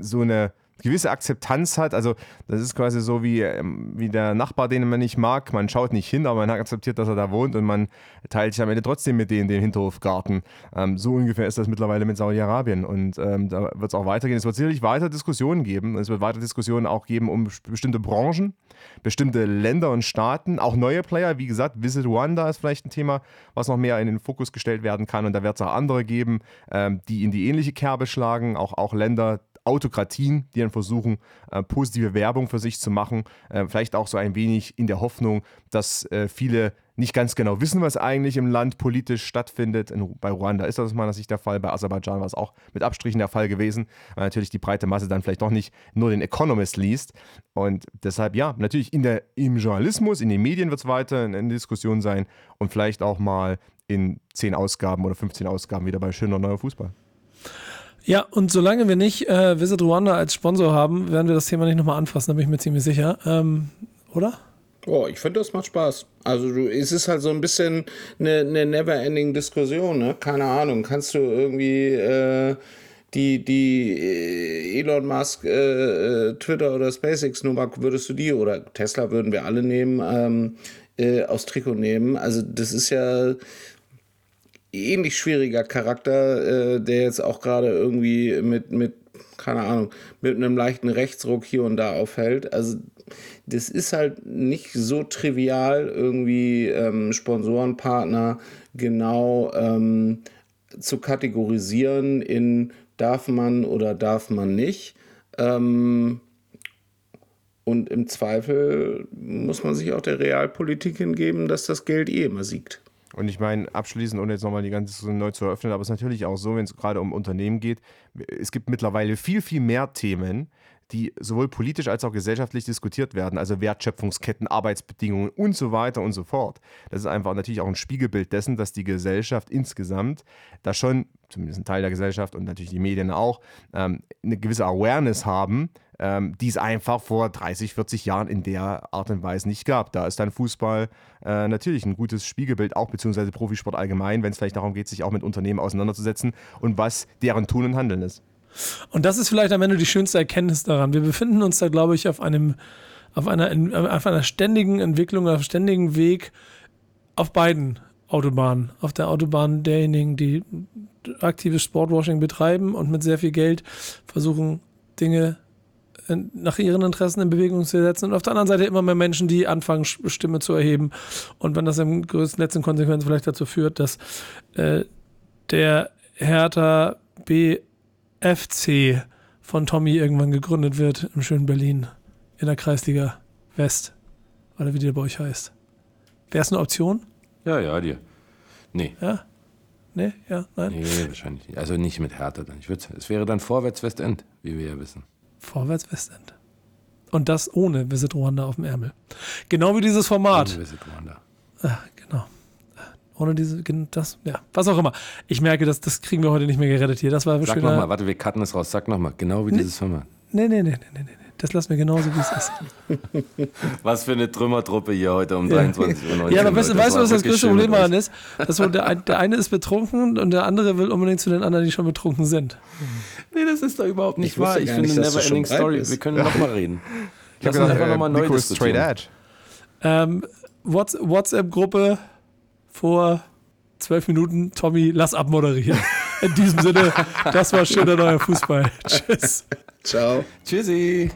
so eine gewisse Akzeptanz hat. Also das ist quasi so wie, ähm, wie der Nachbar, den man nicht mag. Man schaut nicht hin, aber man akzeptiert, dass er da wohnt und man teilt sich am Ende trotzdem mit denen den Hinterhofgarten. Ähm, so ungefähr ist das mittlerweile mit Saudi-Arabien und ähm, da wird es auch weitergehen. Es wird sicherlich weiter Diskussionen geben. Es wird weiter Diskussionen auch geben um bestimmte Branchen, bestimmte Länder und Staaten, auch neue Player. Wie gesagt, Visit Rwanda ist vielleicht ein Thema, was noch mehr in den Fokus gestellt werden kann und da wird es auch andere geben, ähm, die in die ähnliche Kerbe schlagen, auch, auch Länder, Autokratien, die dann versuchen, äh, positive Werbung für sich zu machen. Äh, vielleicht auch so ein wenig in der Hoffnung, dass äh, viele nicht ganz genau wissen, was eigentlich im Land politisch stattfindet. In, bei Ruanda ist das aus meiner Sicht der Fall, bei Aserbaidschan war es auch mit Abstrichen der Fall gewesen, weil natürlich die breite Masse dann vielleicht doch nicht nur den Economist liest. Und deshalb, ja, natürlich in der, im Journalismus, in den Medien wird es weiter in, in Diskussion sein und vielleicht auch mal in 10 Ausgaben oder 15 Ausgaben wieder bei Schöner Neuer Fußball. Ja, und solange wir nicht äh, Visit Rwanda als Sponsor haben, werden wir das Thema nicht nochmal anfassen, da bin ich mir ziemlich sicher. Ähm, oder? Oh, ich finde, das macht Spaß. Also du, es ist halt so ein bisschen eine, eine never-ending Diskussion, ne? Keine Ahnung. Kannst du irgendwie äh, die, die äh, Elon Musk äh, äh, Twitter oder SpaceX Nummer, würdest du die oder Tesla würden wir alle nehmen, ähm, äh, aus Trikot nehmen? Also das ist ja ähnlich schwieriger Charakter, äh, der jetzt auch gerade irgendwie mit, mit, keine Ahnung, mit einem leichten Rechtsruck hier und da aufhält. Also das ist halt nicht so trivial, irgendwie ähm, Sponsorenpartner genau ähm, zu kategorisieren in darf man oder darf man nicht. Ähm, und im Zweifel muss man sich auch der Realpolitik hingeben, dass das Geld eh immer siegt. Und ich meine, abschließend, ohne jetzt nochmal die ganze Diskussion neu zu eröffnen, aber es ist natürlich auch so, wenn es gerade um Unternehmen geht, es gibt mittlerweile viel, viel mehr Themen, die sowohl politisch als auch gesellschaftlich diskutiert werden, also Wertschöpfungsketten, Arbeitsbedingungen und so weiter und so fort. Das ist einfach natürlich auch ein Spiegelbild dessen, dass die Gesellschaft insgesamt da schon, zumindest ein Teil der Gesellschaft und natürlich die Medien auch, ähm, eine gewisse Awareness haben, ähm, die es einfach vor 30, 40 Jahren in der Art und Weise nicht gab. Da ist dann Fußball äh, natürlich ein gutes Spiegelbild, auch beziehungsweise Profisport allgemein, wenn es vielleicht darum geht, sich auch mit Unternehmen auseinanderzusetzen und was deren Tun und Handeln ist. Und das ist vielleicht am Ende die schönste Erkenntnis daran. Wir befinden uns da, glaube ich, auf einem, auf einer, auf einer ständigen Entwicklung, auf einem ständigen Weg auf beiden Autobahnen. Auf der Autobahn derjenigen, die aktives Sportwashing betreiben und mit sehr viel Geld versuchen, Dinge nach ihren Interessen in Bewegung zu setzen und auf der anderen Seite immer mehr Menschen, die anfangen, Stimme zu erheben. Und wenn das im größten letzten Konsequenz vielleicht dazu führt, dass äh, der Hertha BFC von Tommy irgendwann gegründet wird im schönen Berlin in der Kreisliga West. Oder wie der bei euch heißt. Wäre es eine Option? Ja, ja, dir. Nee. Ja? Nee, ja, nein. Nee, wahrscheinlich nicht. Also nicht mit Hertha dann. Ich es wäre dann Vorwärts-Westend, wie wir ja wissen. Vorwärts-Westend. Und das ohne Visit Rwanda auf dem Ärmel. Genau wie dieses Format. Ohne Visit Rwanda. Genau. Ohne diese, das, ja, was auch immer. Ich merke, das, das kriegen wir heute nicht mehr gerettet hier. Das war Sag schöner. nochmal, warte, wir cutten es raus. Sag nochmal, genau wie Nee. dieses Format. Nee, nee, nee, nee, nee, nee. Das lassen wir genauso, wie es ist. Was für eine Trümmertruppe hier heute um Ja. 23.19 Uhr. Ja, aber weißt, du- was das größte Problem daran ist? Dass so der, der eine ist betrunken und der andere will unbedingt zu den anderen, die schon betrunken sind. Nee, das ist doch überhaupt nicht Ich wahr. Ich finde nicht, dass du Never Ending schon breit Story. bist. Wir können nochmal reden. Ich habe Lass uns gedacht, einfach äh, nochmal neu straight edge. Ähm, Whats- WhatsApp-Gruppe vor zwölf Minuten. Tommy, lass abmoderieren. In diesem Sinne, das war schöner neuer Fußball. Tschüss. Ciao. Tschüssi.